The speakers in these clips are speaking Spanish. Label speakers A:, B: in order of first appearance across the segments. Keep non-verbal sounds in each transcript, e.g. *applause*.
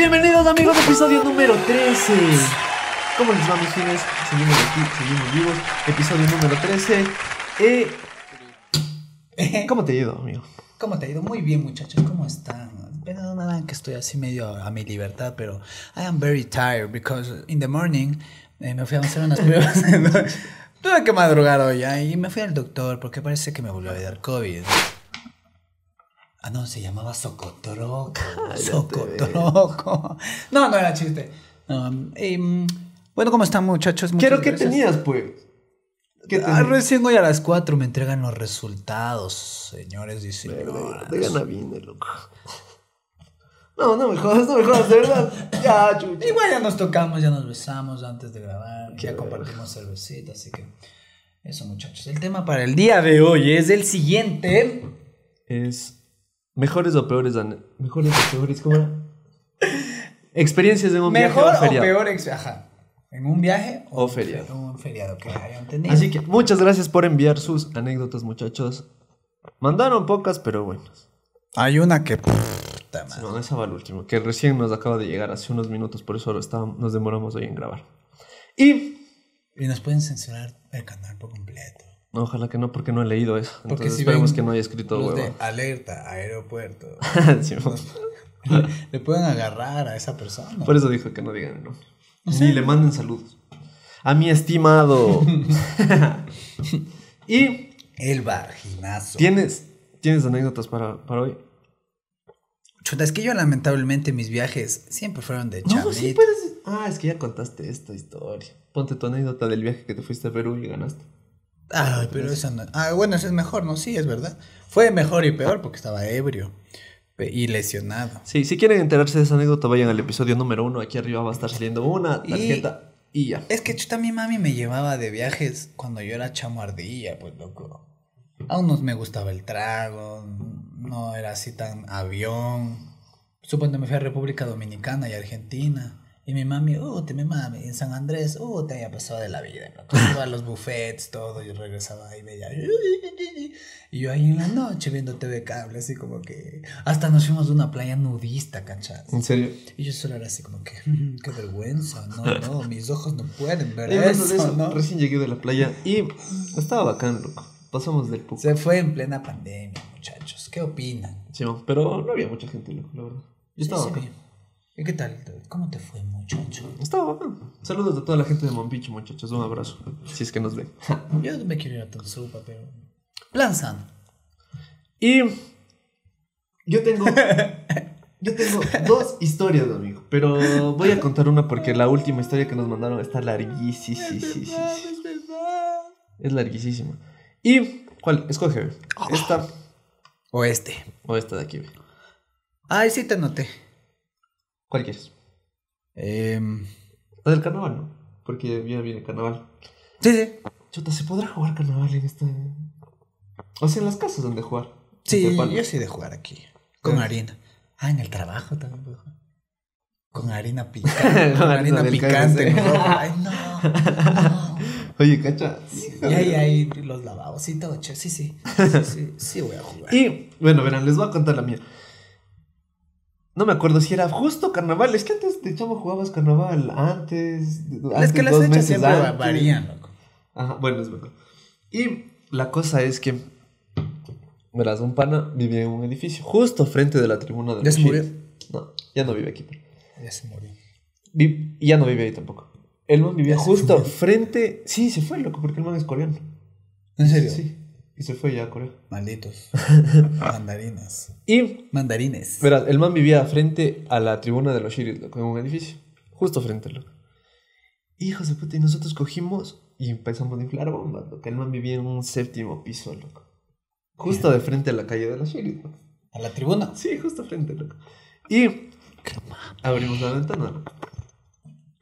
A: Bienvenidos amigos, episodio número 13. ¿Cómo les va mis fines? Seguimos aquí, seguimos vivos. Episodio número 13. Eh, ¿Cómo te ha ido, amigo?
B: ¿Cómo te ha ido? Muy bien, muchachos. ¿Cómo están? Nada, que estoy así medio a mi libertad, pero I am very tired because in the morning eh, me fui a hacer unas pruebas. *laughs* Tuve que madrugar hoy ¿ah? y me fui al doctor porque parece que me volvió a dar COVID. Ah, no, se llamaba Socotroco. *laughs* Socotroco. No, no era chiste. Um, y, mm, bueno, ¿cómo están, muchachos? Muchas
A: Quiero que
B: gracias.
A: tenías, pues. ¿Qué
B: Ah, recién hoy a las 4 me entregan los resultados, señores y señoras.
A: De gana viene, loco. No, no me jodas, no me jodas, de verdad. Ya, chucha.
B: Igual ya nos tocamos, ya nos besamos antes de grabar,
A: Qué
B: ya compartimos cervecita, así que eso muchachos. El tema para el día de hoy es el siguiente.
A: Es mejores o peores, mejores o peores, ¿cómo era? Experiencias en un
B: Mejor
A: viaje o
B: o
A: feriado.
B: peor, ex- ajá, en un viaje
A: O feriado.
B: Un feriado que hayan tenido.
A: Así que muchas gracias por enviar sus anécdotas, muchachos. Mandaron pocas, pero buenas.
B: hay una que... Puta madre.
A: No, esa va al último, que recién nos acaba de llegar hace unos minutos, por eso estábamos- nos demoramos hoy en grabar. Y
B: Y nos pueden censurar el canal por completo.
A: No, ojalá que no, porque no he leído eso.
B: Porque
A: Entonces
B: si
A: esperemos que no haya escrito
B: los de alerta, aeropuerto, *laughs*
A: Sí,
B: le, *laughs* le pueden agarrar a esa persona.
A: por eso dijo que no digan el nombre. Ni le manden saludos. A mi estimado. *laughs* y
B: El vaginazo.
A: tienes, tienes anécdotas para, para hoy.
B: Chuta, es que yo lamentablemente mis viajes siempre fueron de
A: No,
B: chamito.
A: sí puedes. Ah, es que ya contaste esta historia. Ponte tu anécdota del viaje que te fuiste a Perú y ganaste.
B: Ay, pero esa no. Ah, bueno, ese es mejor, ¿no? Sí, es verdad. Fue mejor y peor porque estaba ebrio y lesionado.
A: Sí, si quieren enterarse de esa anécdota, vayan al episodio número uno. Aquí arriba va a estar saliendo una
B: Y-
A: tarjeta y, ya.
B: Es que chuta, mi mami me llevaba de viajes cuando yo era chamo ardilla, pues loco. Aún no me gustaba el trago, no era así tan avión. Supongo me fui a República Dominicana y Argentina. Y mi mami, uh, te me mami, en San Andrés, uh, te había pasado de la vida. Iba a los buffets, todo, yo regresaba ahí, veía. Y yo ahí en la noche viendo TV cable, así como que. Hasta nos fuimos de una playa nudista, ¿cachas?
A: En serio.
B: Y yo solo era así como que, "Mm, qué vergüenza, no, no, mis ojos no pueden ver
A: Y de
B: eso,
A: eso,
B: ¿no?
A: Recién llegué de la playa y estaba bacán, loco. Pasamos del puco.
B: Se fue en plena pandemia, muchachos. ¿Qué opinan?
A: Sí, pero no había mucha gente, loco, la verdad. Yo estaba
B: Sí. ¿Y qué tal? ¿Cómo te fue, muchacho?
A: Estaba bacán. Saludos a toda la gente de Mompicho, muchachos. Un abrazo. Si es que nos ven. *laughs*
B: Yo no me quiero ir a Tonsupa, pero... Plan sano.
A: Y yo tengo, *laughs* yo tengo dos historias, amigo. Pero voy a contar una porque la última historia que nos mandaron está larguísima. Es larguísima. ¿Y cuál? Escoge. Esta
B: O este.
A: o esta de aquí.
B: Ay, sí te noté.
A: ¿Cuál quieres?
B: Em,
A: La del carnaval, ¿no? Porque ya viene carnaval.
B: sí, sí.
A: Chuta, ¿se podrá jugar carnaval en esta...? O sea, en las casas donde jugar.
B: Sí, yo sí de jugar aquí. Con harina. Ah, en el trabajo también puedo jugar. Con harina *laughs* picante.
A: Con harina
B: picante. Ay, no. no.
A: Oye, cacha.
B: Y ahí, ahí los lavabos y todo, che. Sí, sí. Sí, sí, sí voy a jugar.
A: Y, bueno, verán, les voy a contar la mía. No me acuerdo si era justo carnaval. Es que antes de chamo jugabas carnaval. Antes.
B: es
A: antes,
B: que las fechas siempre
A: antes.
B: varían, loco.
A: Ajá, bueno, es verdad. Y la cosa es que. Verás, un pana vivía en un edificio justo frente de la tribuna de
B: ¿Ya
A: los
B: se murió?
A: No, ya no vive aquí. pero-
B: Ya se murió.
A: Vi- ya no vive ahí tampoco. El man vivía justo frente. Sí, se fue, loco, porque el man es coreano.
B: ¿En serio?
A: Sí. Y se fue ya a Corea.
B: Malditos. *laughs* Mandarinas.
A: Y
B: Mandarines.
A: Verás, el man vivía frente a la tribuna de los Shiris, loco, en un edificio. Justo frente, loco. Hijos de puta, y nosotros cogimos y empezamos a inflar bombas, loco. El man vivía en un séptimo piso, loco. Justo de frente a la calle de los Shiris, loco.
B: ¿A la tribuna?
A: Sí, justo frente, loco. Y abrimos la ventana, loco.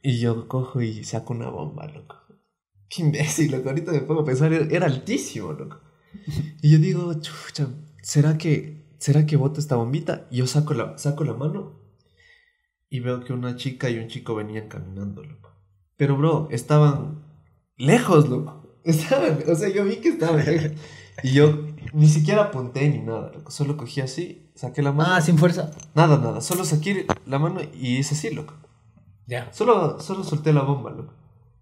A: Y yo cojo y saco una bomba, loco. Qué imbécil, loco. Ahorita me pongo a pensar, era, era altísimo, loco. *laughs* Y yo digo, chucha, ¿será que, ¿será que boto esta bombita? Y yo saco la, saco la mano y veo que una chica y un chico venían caminando, loco. Pero, bro, estaban lejos, loco. *laughs* Estaban, o sea, yo vi que estaban. Y yo ni siquiera apunté ni nada, loco. Solo cogí así, saqué la mano.
B: Ah, sin fuerza.
A: Nada, nada. Solo saqué la mano y hice así, loco.
B: Ya.
A: Solo, solo solté la bomba, loco.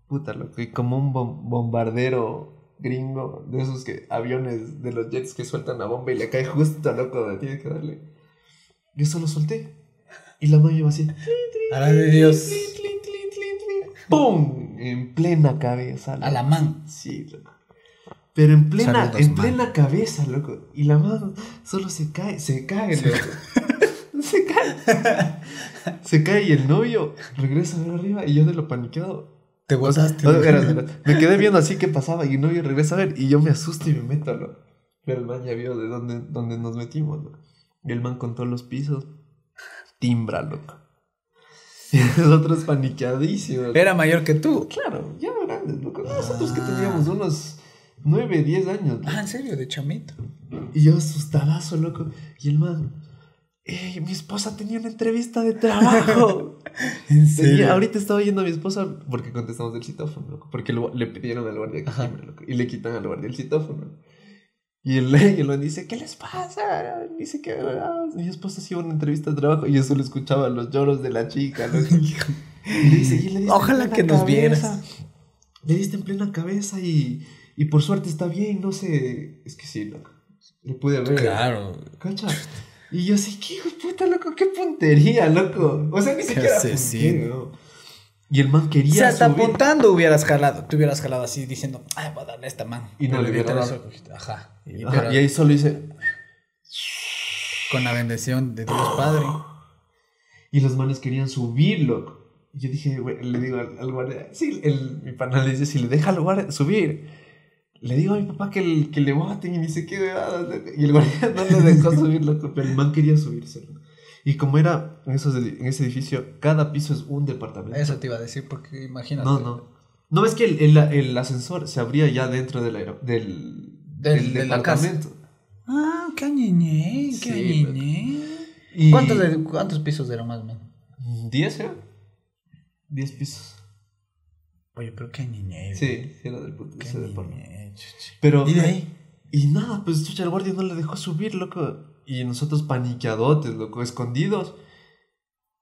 A: Puta, loco. Y como un bom- bombardero gringo, de esos que aviones de los jets que sueltan la bomba y le cae justo, loco, donde tiene que darle. Yo solo solté. Y la mano iba así.
B: A la de Dios.
A: ¡Pum! En plena cabeza.
B: A la man.
A: Sí, loco. Pero en plena,
B: Saludos,
A: en
B: man.
A: plena cabeza, loco. Y la mano solo se cae, se cae, loco. *laughs* se cae. Se cae y el novio regresa a ver arriba y yo de lo paniqueado.
B: Te botaste.
A: Espera, espera. Me quedé viendo así qué pasaba y el novio regresa a ver y yo me asusto y me meto, loco. Pero el man ya vio de dónde, dónde nos metimos, loco. Y el man contó los pisos. Timbra, loco. *laughs* Y nosotros paniqueadísimos.
B: Era mayor que tú.
A: Claro, ya grandes, loco. Nosotros que teníamos unos 9, 10 años. loco.
B: Ah, en serio, de chamito.
A: Y yo asustadazo, loco. Y el man, "Ey, mi esposa tenía una entrevista de trabajo. *laughs*
B: En
A: Tenía- ahorita estaba yendo a mi esposa porque contestamos del citófono, loco. Porque lo- le pidieron al guardia loco. Y le quitan al guardia el citófono. Y el, *laughs* y el dice, ¿qué les pasa? Dice que mi esposa hacía una entrevista de trabajo. Y yo solo escuchaba los lloros de la chica, loco. *laughs* Y le dice, "Y le
B: Ojalá que nos
A: cabeza.
B: vieras.
A: Le diste en plena cabeza y, y por suerte está bien, no sé. Es que sí, loco. Le pude ver.
B: Claro.
A: ¿Cacha? Y yo así, qué hijo de puta, loco, qué puntería, loco. O sea, ni siquiera apunté. Y el man
B: O
A: quería
B: sea, hasta
A: subir.
B: apuntando hubieras jalado. Te hubieras jalado así diciendo, ay, voy a darle a esta man.
A: Y no le hubiera dado.
B: Ajá. Y,
A: Ajá,
B: pero
A: y ahí solo hice.
B: con la bendición de Dios Padre.
A: Y los manes querían subir, loco. Y yo dije, güey, le digo al, al guardia, sí, el, mi pana le dice, si le deja al guardia subir, le digo a mi papá que, el- que le voten y qué bebadas, loco. Y el guardia no le dejó subir, loco, pero el man quería subirse, loco. Y como era en, esos, en ese edificio, cada piso es un departamento.
B: Eso te iba a decir porque imagínate.
A: No, no. No ves que el, el- el ascensor se abría ya dentro del, aero- del,
B: Del- de la casa.
A: departamento.
B: Ah, qué ñeñe, qué
A: Sí,
B: ñeñe.
A: Y-
B: ¿Cuántos, de- ¿Cuántos pisos eran más o menos?
A: ¿Diez era? Diez pisos.
B: Oye, pero qué ñeñe.
A: Sí, sí era del puto
B: Qué ñeñe, chuchi.
A: Pero.
B: ¿Y de ahí?
A: Y nada, pues chucha, el guardia no le dejó subir, loco. Y nosotros paniqueadotes, loco, escondidos.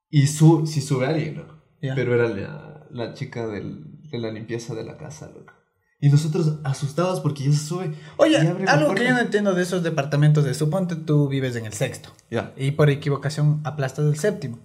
A: Y su, si sube alguien, loco.
B: Ya.
A: Pero era la, la chica del- de la limpieza de la casa, loco. Y nosotros asustados porque ya se sube.
B: Oye, algo que yo no entiendo de esos departamentos de suponte tú vives en el sexto
A: Ya.
B: y por equivocación aplastas el séptimo.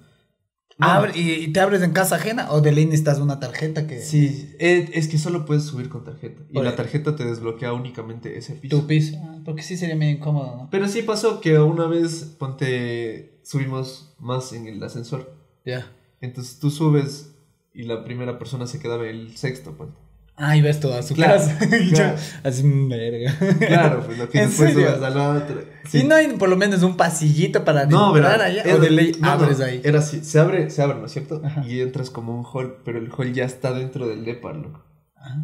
A: No.
B: Abre- y, y te abres en casa ajena o de ley necesitas una tarjeta que
A: Sí, eh, es que solo puedes subir con tarjeta. Y
B: Oye.
A: la tarjeta te desbloquea únicamente ese piso.
B: tu piso. Ah, Porque sí sería medio incómodo, ¿no?
A: Pero sí pasó que una vez, ponte, subimos más en el ascensor.
B: Ya.
A: Entonces tú subes y la primera persona se quedaba en el sexto, ponte.
B: Ah, y ves toda su
A: Claro,
B: casa. *laughs* Y yo,
A: claro.
B: así, "Mm, verga.
A: Claro, pues lo que *laughs*
B: ¿En
A: después
B: serio?
A: subes al otro.
B: Y no hay por lo menos un pasillito para
A: No,
B: entrar allá.
A: era-
B: o de ley
A: no, no,
B: abres ahí.
A: Era así, se abre, se abre, ¿no es cierto?
B: Ajá.
A: Y entras como un hall, pero el hall ya está dentro del depar, loco.
B: Ah.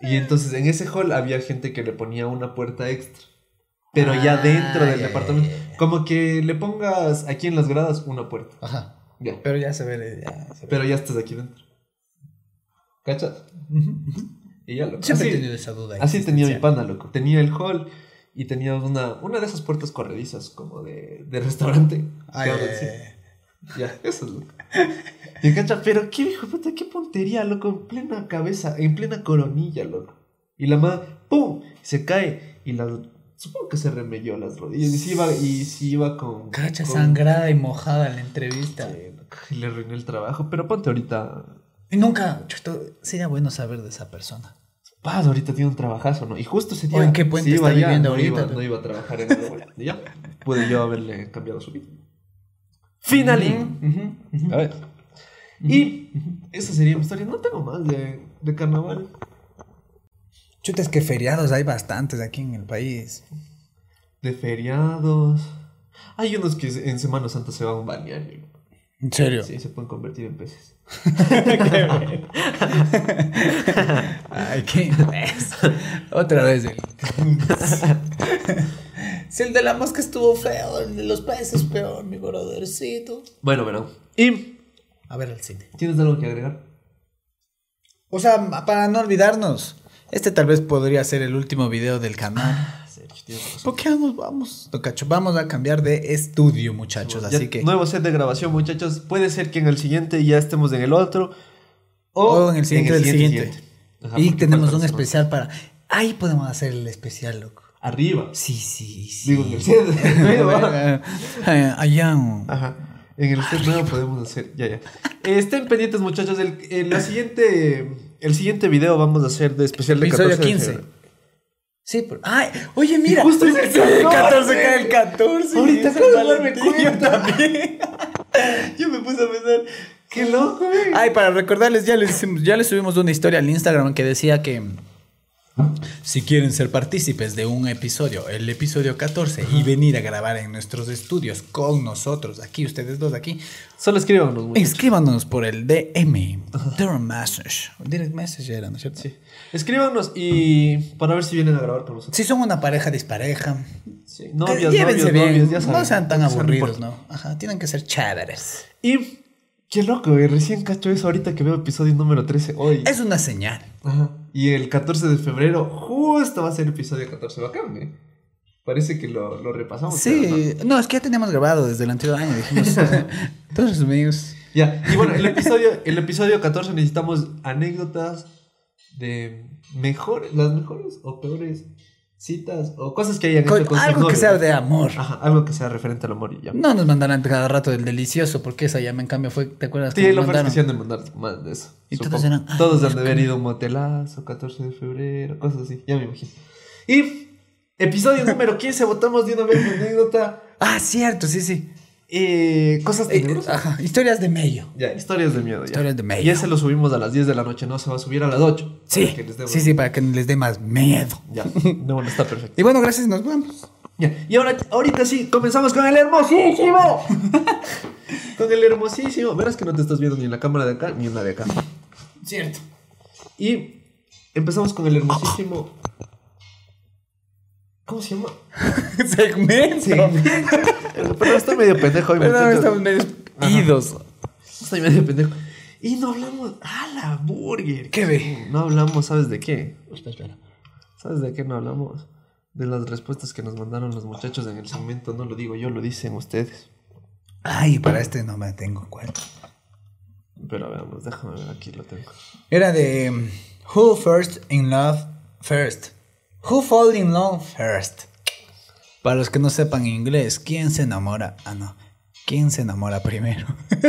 A: Y entonces en ese hall había gente que le ponía una puerta extra. Pero ya
B: Ah,
A: dentro del departamento. Como que le pongas aquí en las gradas una puerta.
B: Ajá.
A: Ya.
B: Pero ya se ve. Ya se ve.
A: Pero ya estás aquí dentro. ¿Cachas? Y ya, loco.
B: Siempre he
A: Así,
B: tenido esa duda.
A: así tenía mi pana, loco. Tenía el hall y tenía una, una de esas puertas corredizas como de, de restaurante.
B: Ah,
A: Que
B: ya,
A: eso es loco. *laughs* Y cacha, pero qué hijo de puta, qué puntería, loco, en plena cabeza, en plena coronilla, loco. Y la madre, ¡pum! Se cae y la. Supongo que se remelló las rodillas. Y si iba, y si iba con.
B: Cacha
A: con-
B: sangrada y mojada en la entrevista.
A: Sí, loco, y le arruiné el trabajo. Pero ponte ahorita.
B: Y nunca, sería bueno saber de esa persona.
A: Paz, ahorita tiene un trabajazo, ¿no? Y justo ese día.
B: ¿O en qué puente está viviendo
A: no
B: ahorita?
A: Iba, no iba a trabajar en algo. Ya, pude yo haberle cambiado su vida. Finalín.
B: Ujú.
A: A ver. Y esa sería mi historia. No tengo más de, de carnaval.
B: Chuta, es que feriados hay bastantes aquí en el país.
A: De feriados. Hay unos que en Semana Santa se van a un balneario.
B: ¿En serio?
A: Sí, se pueden convertir en peces. *laughs*
B: Ay, qué imbécil. Otra vez el... *laughs* si el de la mosca estuvo feo, el de los peces peor, mi brothercito.
A: Bueno, bueno. ¿Y
B: A ver el cine.
A: tienes algo que agregar?
B: O sea, para no olvidarnos, Este tal vez podría ser el último video del canal. ¿Por qué vamos? Vamos, Tocacho, vamos a cambiar de estudio, muchachos.
A: Ya,
B: Así que.
A: Nuevo set de grabación, muchachos. Puede ser que en el siguiente ya estemos en el otro. O,
B: O en el siguiente del siguiente.
A: Ajá,
B: y tenemos un especial para. Ahí podemos hacer el especial, loco.
A: Arriba.
B: Sí, sí, sí.
A: Digo, en el set. *laughs* nuevo.
B: Allá.
A: Ajá. En el set nuevo podemos hacer. Ya, ya. Estén pendientes, muchachos. El, en la siguiente, el siguiente video vamos a hacer de especial de
B: Episodio
A: 14 de
B: 15.
A: febrero.
B: Sí, pero. ¡Ay! Oye, mira.
A: justo es el 14.
B: 14 cae el 14.
A: Ahorita
B: es
A: acabo
B: el
A: de darme.
B: Yo también. *laughs*
A: Yo me puse a pensar. Qué loco, güey.
B: Ay, para recordarles, ya les, hicimos- ya les subimos una historia al Instagram que decía que si quieren ser partícipes de un episodio, el episodio 14, y venir a grabar en nuestros estudios con nosotros, aquí, ustedes dos aquí,
A: Solo escríbanos, muchachos.
B: escríbanos por el DM, Direct Message. Direct Message era, ¿no es cierto?
A: Sí. Escríbanos y para ver si vienen a grabar con nosotros.
B: Si son una pareja dispareja,
A: Sí. Novias,
B: llévense
A: novios,
B: bien,
A: novias, ya saben.
B: no sean tan
A: no
B: aburridos. ¿no? Ajá, tienen que ser chéveres.
A: Y qué loco, güey. Recién cacho eso ahorita que veo episodio número 13 hoy.
B: Es una señal.
A: Ajá. Y el 14 de febrero, justo va a ser episodio 14. Bacán, güey. Parece que lo, lo repasamos. pero
B: Sí, no, es que ya teníamos grabado desde el anterior año, dijimos. *laughs* Todos los.
A: Ya. Y bueno, el episodio, el episodio 14 necesitamos anécdotas de mejores, las mejores o peores citas o cosas que hayan hecho
B: Con- algo que sea de amor.
A: Ajá, algo que sea referente al amor y ya.
B: No nos mandarán cada rato del delicioso, porque esa ya me en cambio fue, ¿te acuerdas?
A: Sí,
B: que
A: lo que
B: mandaron?
A: han de mandar más de eso.
B: Y
A: supongo.
B: todos eran, "Ay,
A: Todos han de haber ido a un motelazo, 14 de febrero, cosas así, ya me imagino. Y episodio número 15, votamos de una vez mi anécdota.
B: Ah, cierto, sí, sí.
A: Eh, cosas
B: Eh,
A: tenebrosas.
B: ajá, historias de medio.
A: Ya, historias de miedo. Ya.
B: Historias de medio.
A: Y ese lo subimos a las 10 de la noche, no se va a subir a las 8.
B: Sí,
A: para que les demos-
B: sí, sí, para que les dé más miedo.
A: Ya, no, bueno, está perfecto.
B: Y bueno, gracias, nos vamos.
A: Ya, y ahora, ahorita sí, comenzamos con el hermosísimo. *laughs* con el hermosísimo. Verás que no te estás viendo ni en la cámara de acá ni en la de acá.
B: Cierto.
A: Y empezamos con el hermosísimo. ¿Cómo se llama? *laughs*
B: Segmento. *laughs*
A: Pero estoy medio pendejo hoy, muchachos.
B: estamos medio idos.
A: Estoy medio pendejo. Y no hablamos. ¡Ah, la burger!
B: ¿Qué ve?
A: No hablamos, ¿sabes de qué?
B: Espera, espera.
A: ¿Sabes de qué no hablamos? De las respuestas que nos mandaron los muchachos en el segmento. No lo digo yo, lo dicen ustedes.
B: Ay, para este no me tengo cuenta.
A: Pero veamos, déjame ver, aquí lo tengo.
B: Era de um, Who First in Love First. Who Fall in Love First. Para los que no sepan inglés, ¿quién se enamora? Ah, no. ¿Quién se enamora primero? *laughs*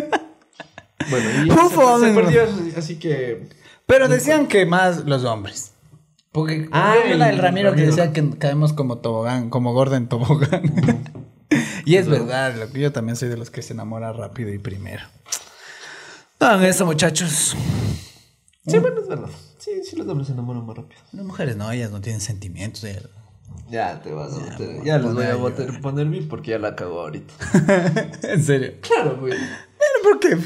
A: Bueno, y
B: Who
A: se,
B: fall
A: se
B: in
A: perdió, así que.
B: Pero decían que más los hombres. Porque
A: Ah,
B: yo del
A: el
B: Ramiro que
A: Ramiro.
B: decía que caemos como tobogán, como gorda en tobogán. y es verdad, lo que yo también soy de los que se enamora rápido y primero. Hagan eso, muchachos.
A: Sí, bueno, es verdad. Sí, sí, los hombres se enamoran más rápido.
B: Las mujeres no, ellas no tienen sentimientos. ellas-
A: Ya te vas a
B: Ya,
A: meter.
B: voy
A: Ya
B: a
A: les voy
B: poner
A: a botar- poner bien porque ya la cago ahorita. *laughs*
B: en serio.
A: Claro, güey.
B: Pero ¿por qué?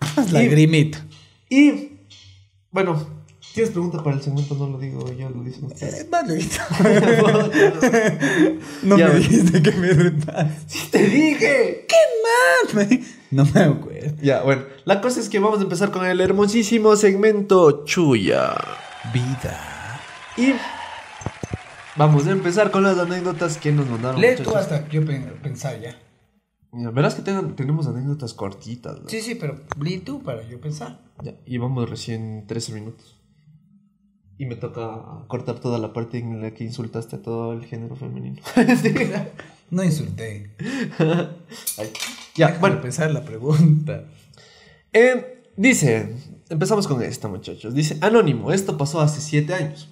B: Haz la
A: Y-
B: grimita.
A: Y. Bueno, ¿tienes pregunta para el segmento? No lo digo yo, lo dicen ustedes.
B: Eh. *laughs* No
A: Ya,
B: me dijiste que me retas.
A: ¡Sí te dije!
B: ¿Qué más? No me acuerdo.
A: Ya, bueno. La cosa es que vamos a empezar con el hermosísimo segmento Chuya.
B: Vida.
A: Y. Vamos a empezar con las anécdotas que nos mandaron.
B: Lee tú hasta yo pen- pensar ya.
A: Mira, verás que ten- tenemos anécdotas cortitas. ¿no?
B: Sí, sí, pero lee tú para yo pensar.
A: Ya, y vamos recién 13 minutos. Y me toca cortar toda la parte en la que insultaste a todo el género femenino. *laughs* *laughs* Sí.
B: No insulté.
A: Ay. Ya,
B: Déjame
A: bueno.
B: pensar la pregunta.
A: Eh, dice, empezamos con esta, muchachos. Dice, anónimo, esto pasó hace 7 años.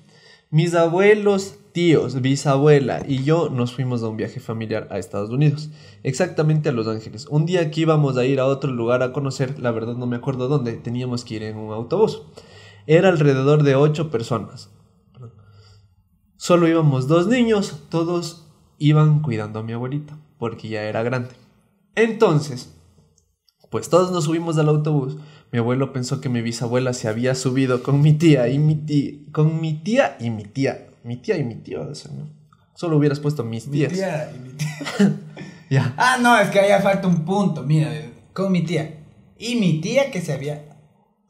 A: Mis abuelos, tíos, bisabuela y yo nos fuimos a un viaje familiar a Estados Unidos, exactamente a Los Ángeles. Un día que íbamos a ir a otro lugar a conocer, la verdad no me acuerdo dónde, teníamos que ir en un autobús. Era alrededor de 8 personas. Solo íbamos dos niños, todos iban cuidando a mi abuelita, porque ya era grande. Entonces, pues todos nos subimos al autobús. Mi abuelo pensó que mi bisabuela se había subido con mi tía y mi tía, con mi tía y mi tía. Mi tía y mi tío, o sea, no. Solo hubieras puesto mis
B: Mi
A: tías.
B: tía y mi tía.
A: Ya. *laughs*
B: Ah, no, es que allá falta un punto. Mira, con mi tía. Y mi tía que se había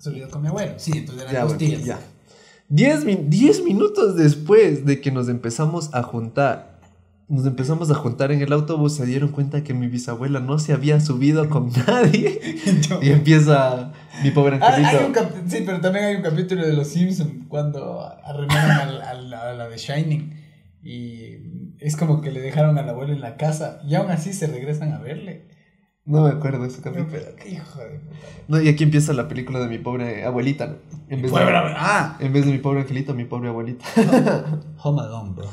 B: subido con mi abuelo. Sí, entonces eran
A: Ya. 10 minutos después de que nos empezamos a juntar, nos empezamos a juntar en el autobús, se dieron cuenta que mi bisabuela no se había subido con *laughs* nadie. y empieza mi pobre
B: Ah,
A: angelito.
B: hay un cap- sí, pero también hay un capítulo de Los Simpsons cuando arruinaron al- al- a la de Shining y es como que le dejaron al abuelo en la casa y aún así se regresan a verle.
A: No me acuerdo ese
B: Pero,
A: capítulo.
B: pero, qué hijo de puta.
A: No, y aquí empieza la película de mi pobre abuelita. ¿no? En vez, de.
B: Ah,
A: en vez de mi pobre angelito, mi pobre abuelita. *laughs*
B: Home Alone, bro.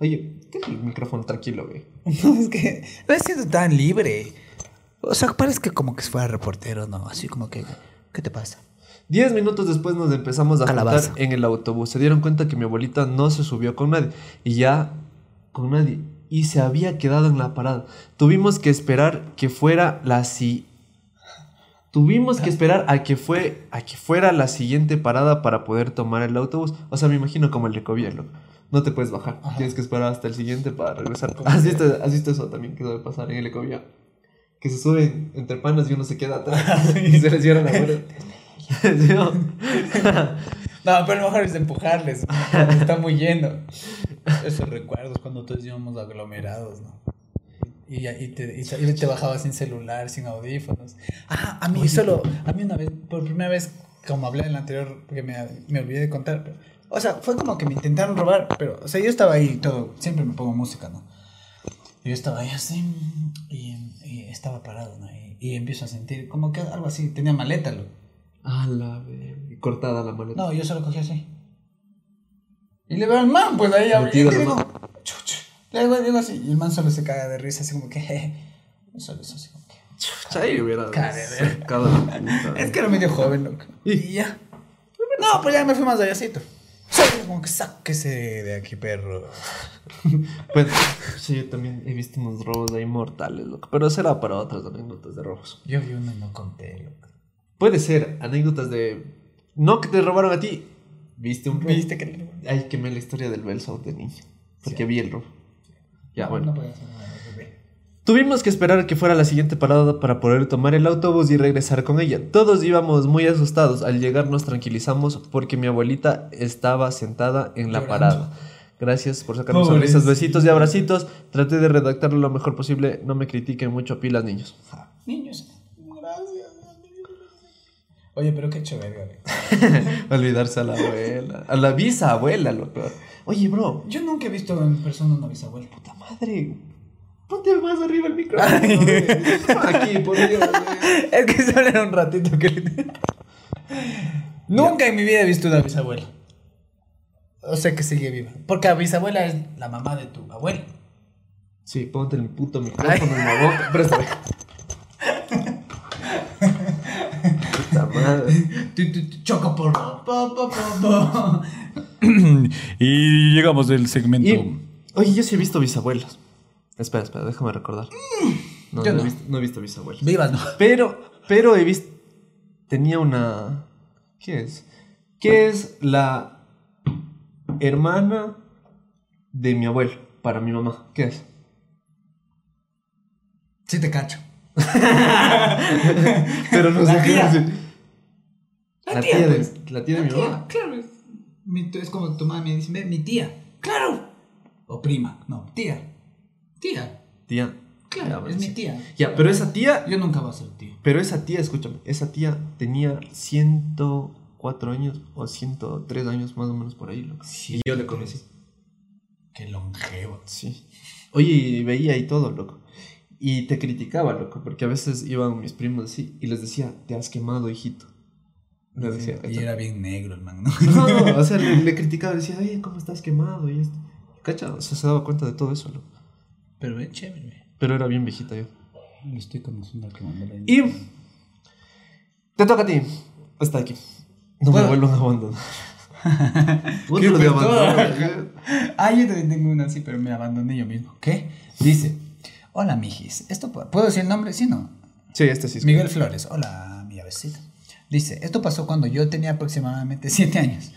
A: Oye, ¿qué es el micrófono tranquilo, güey? *laughs*
B: No, es que me siento tan libre. O sea, parece que como que fuera reportero, ¿no? Así como que, ¿qué te pasa?
A: Diez minutos después nos empezamos a
B: Calabaza.
A: juntar en el autobús. Se dieron cuenta que mi abuelita no se subió con nadie. Y ya con nadie. Y se había quedado en la parada. Tuvimos que esperar que fuera la si... Tuvimos que esperar a que, fue, a que fuera la siguiente parada para poder tomar el autobús. O sea, me imagino como el de. No te puedes bajar.
B: Ajá.
A: Tienes que esperar hasta el siguiente para regresar. ¿Has visto, has visto eso también que debe pasar en el Ecovía? Que se suben entre panas y uno se queda atrás. *laughs* y se les cierra la puerta. *laughs* *laughs* ¿Sí, no?
B: Pero lo mejor es empujarles. Está muy lleno. Esos recuerdos cuando todos íbamos aglomerados, ¿no? Y, y, te, y, y te sin celular, sin audífonos. Ah, a mí solo, a mí una vez, por primera vez, como hablé en el anterior, porque me, me olvidé de contar, o sea, fue como que me intentaron robar, pero, o sea, yo estaba ahí todo, siempre me pongo música, ¿no? Yo estaba ahí así, y, estaba parado, ¿no? Y, empiezo a sentir como que algo así, tenía maleta, loco.
A: A la verga. Cortada la maleta.
B: No, yo solo cogí así. Y le veo al man, pues ahí
A: Metido
B: le digo, chucha. Le digo, digo así. Y el man solo se caga de risa, así como que, jeje. Solo es así como que.
A: Chucha, ahí hubiera
B: Cara de verga.
A: sacado la puta. *laughs*
B: Es que era medio joven, loco. Y ya. No, pues ya me fui más allácito. Como que sáquese de aquí, perro. *laughs*
A: Pues, sí, yo también he visto unos robos ahí mortales, loco. Pero será para otras anécdotas de robos.
B: Yo vi uno y no conté, loco.
A: Puede ser anécdotas de. No que te robaron a ti. Viste un.
B: ¿Viste que le
A: Ay, quemé la historia del Belsaut de niño. Porque vi el robo. Ya, bueno.
B: No podía hacer nada, bebé.
A: Tuvimos que esperar a que fuera la siguiente parada para poder tomar el autobús y regresar con ella. Todos íbamos muy asustados. Al llegar nos tranquilizamos porque mi abuelita estaba sentada en la parada. Gracias por sacarnos sonrisas, besitos y abracitos. Traté de redactarlo lo mejor posible. No me critiquen mucho pilas, niños.
B: Niños. Oye, pero qué chévere. *laughs*
A: Olvidarse a la abuela. A la bisabuela, loco. Oye, bro.
B: Yo nunca he visto en persona una bisabuela.
A: Puta madre. Ponte más arriba el micrófono. *laughs* Aquí, por Dios. güey.
B: Es que solo era un ratito que le... *laughs* Nunca en mi vida he visto una bisabuela. O sea que sigue viva. Porque la bisabuela es la mamá de tu abuela.
A: Sí, ponte el puto micrófono en la boca. Préstame. Puta madre.
B: Tu, tu, tu, Choco por... po, po, po, *laughs* po. *laughs* y llegamos del segmento...
A: Y, oye, yo sí he visto bisabuelos. Espera, espera, déjame recordar. No,
B: Yo
A: no,
B: no.
A: He, visto, no he visto bisabuelos.
B: Vivas, ¿no?
A: Pero, pero he visto. Tenía una. ¿Qué es? ¿Qué es la hermana de mi abuelo para mi mamá? ¿Qué es?
B: Sí te cacho. *laughs*
A: Pero no
B: La
A: sé qué decir.
B: La
A: La
B: tía,
A: tía,
B: pues.
A: de, la tía de mi
B: Tía,
A: mamá.
B: Claro, es, mi- es como tu mamá me dice, "Ve, mi tía. Claro. O prima. No, tía. Tía.
A: Tía.
B: Claro,
A: Ya,
B: es mi
A: sí.
B: tía.
A: Ya, pero esa tía.
B: Yo nunca voy a ser tía.
A: Pero esa tía, escúchame, esa tía tenía 104 años o 103 años más o menos por ahí, loco. y yo le conocí.
B: Qué longevo.
A: Sí. Oye, y veía y todo, loco. Y te criticaba, loco, porque a veces iban mis primos así y les decía, te has quemado, hijito. Decía,
B: Y era bien negro el man, ¿no?
A: no, no, o sea, le, *laughs* le criticaba, decía, oye, ¿cómo estás quemado? Y esto. ¿Cacha? O sea, se daba cuenta de todo eso, loco.
B: Pero es chévere.
A: Pero era bien viejita yo.
B: Le estoy conociendo al que mandó la
A: Y te toca a ti. Está aquí. No me
B: Bueno.
A: vuelvan a abandonar. *laughs*
B: Qué
A: abandonas.
B: Ah, yo también tengo una así, pero me abandoné yo mismo. ¿Qué? Dice, hola, mijis. ¿Esto pu- ¿Puedo decir el nombre? Sí, no.
A: Sí, este sí. es-
B: Miguel Flores. Hola, mi avecita. Dice, esto pasó cuando yo tenía aproximadamente *laughs* 7 años.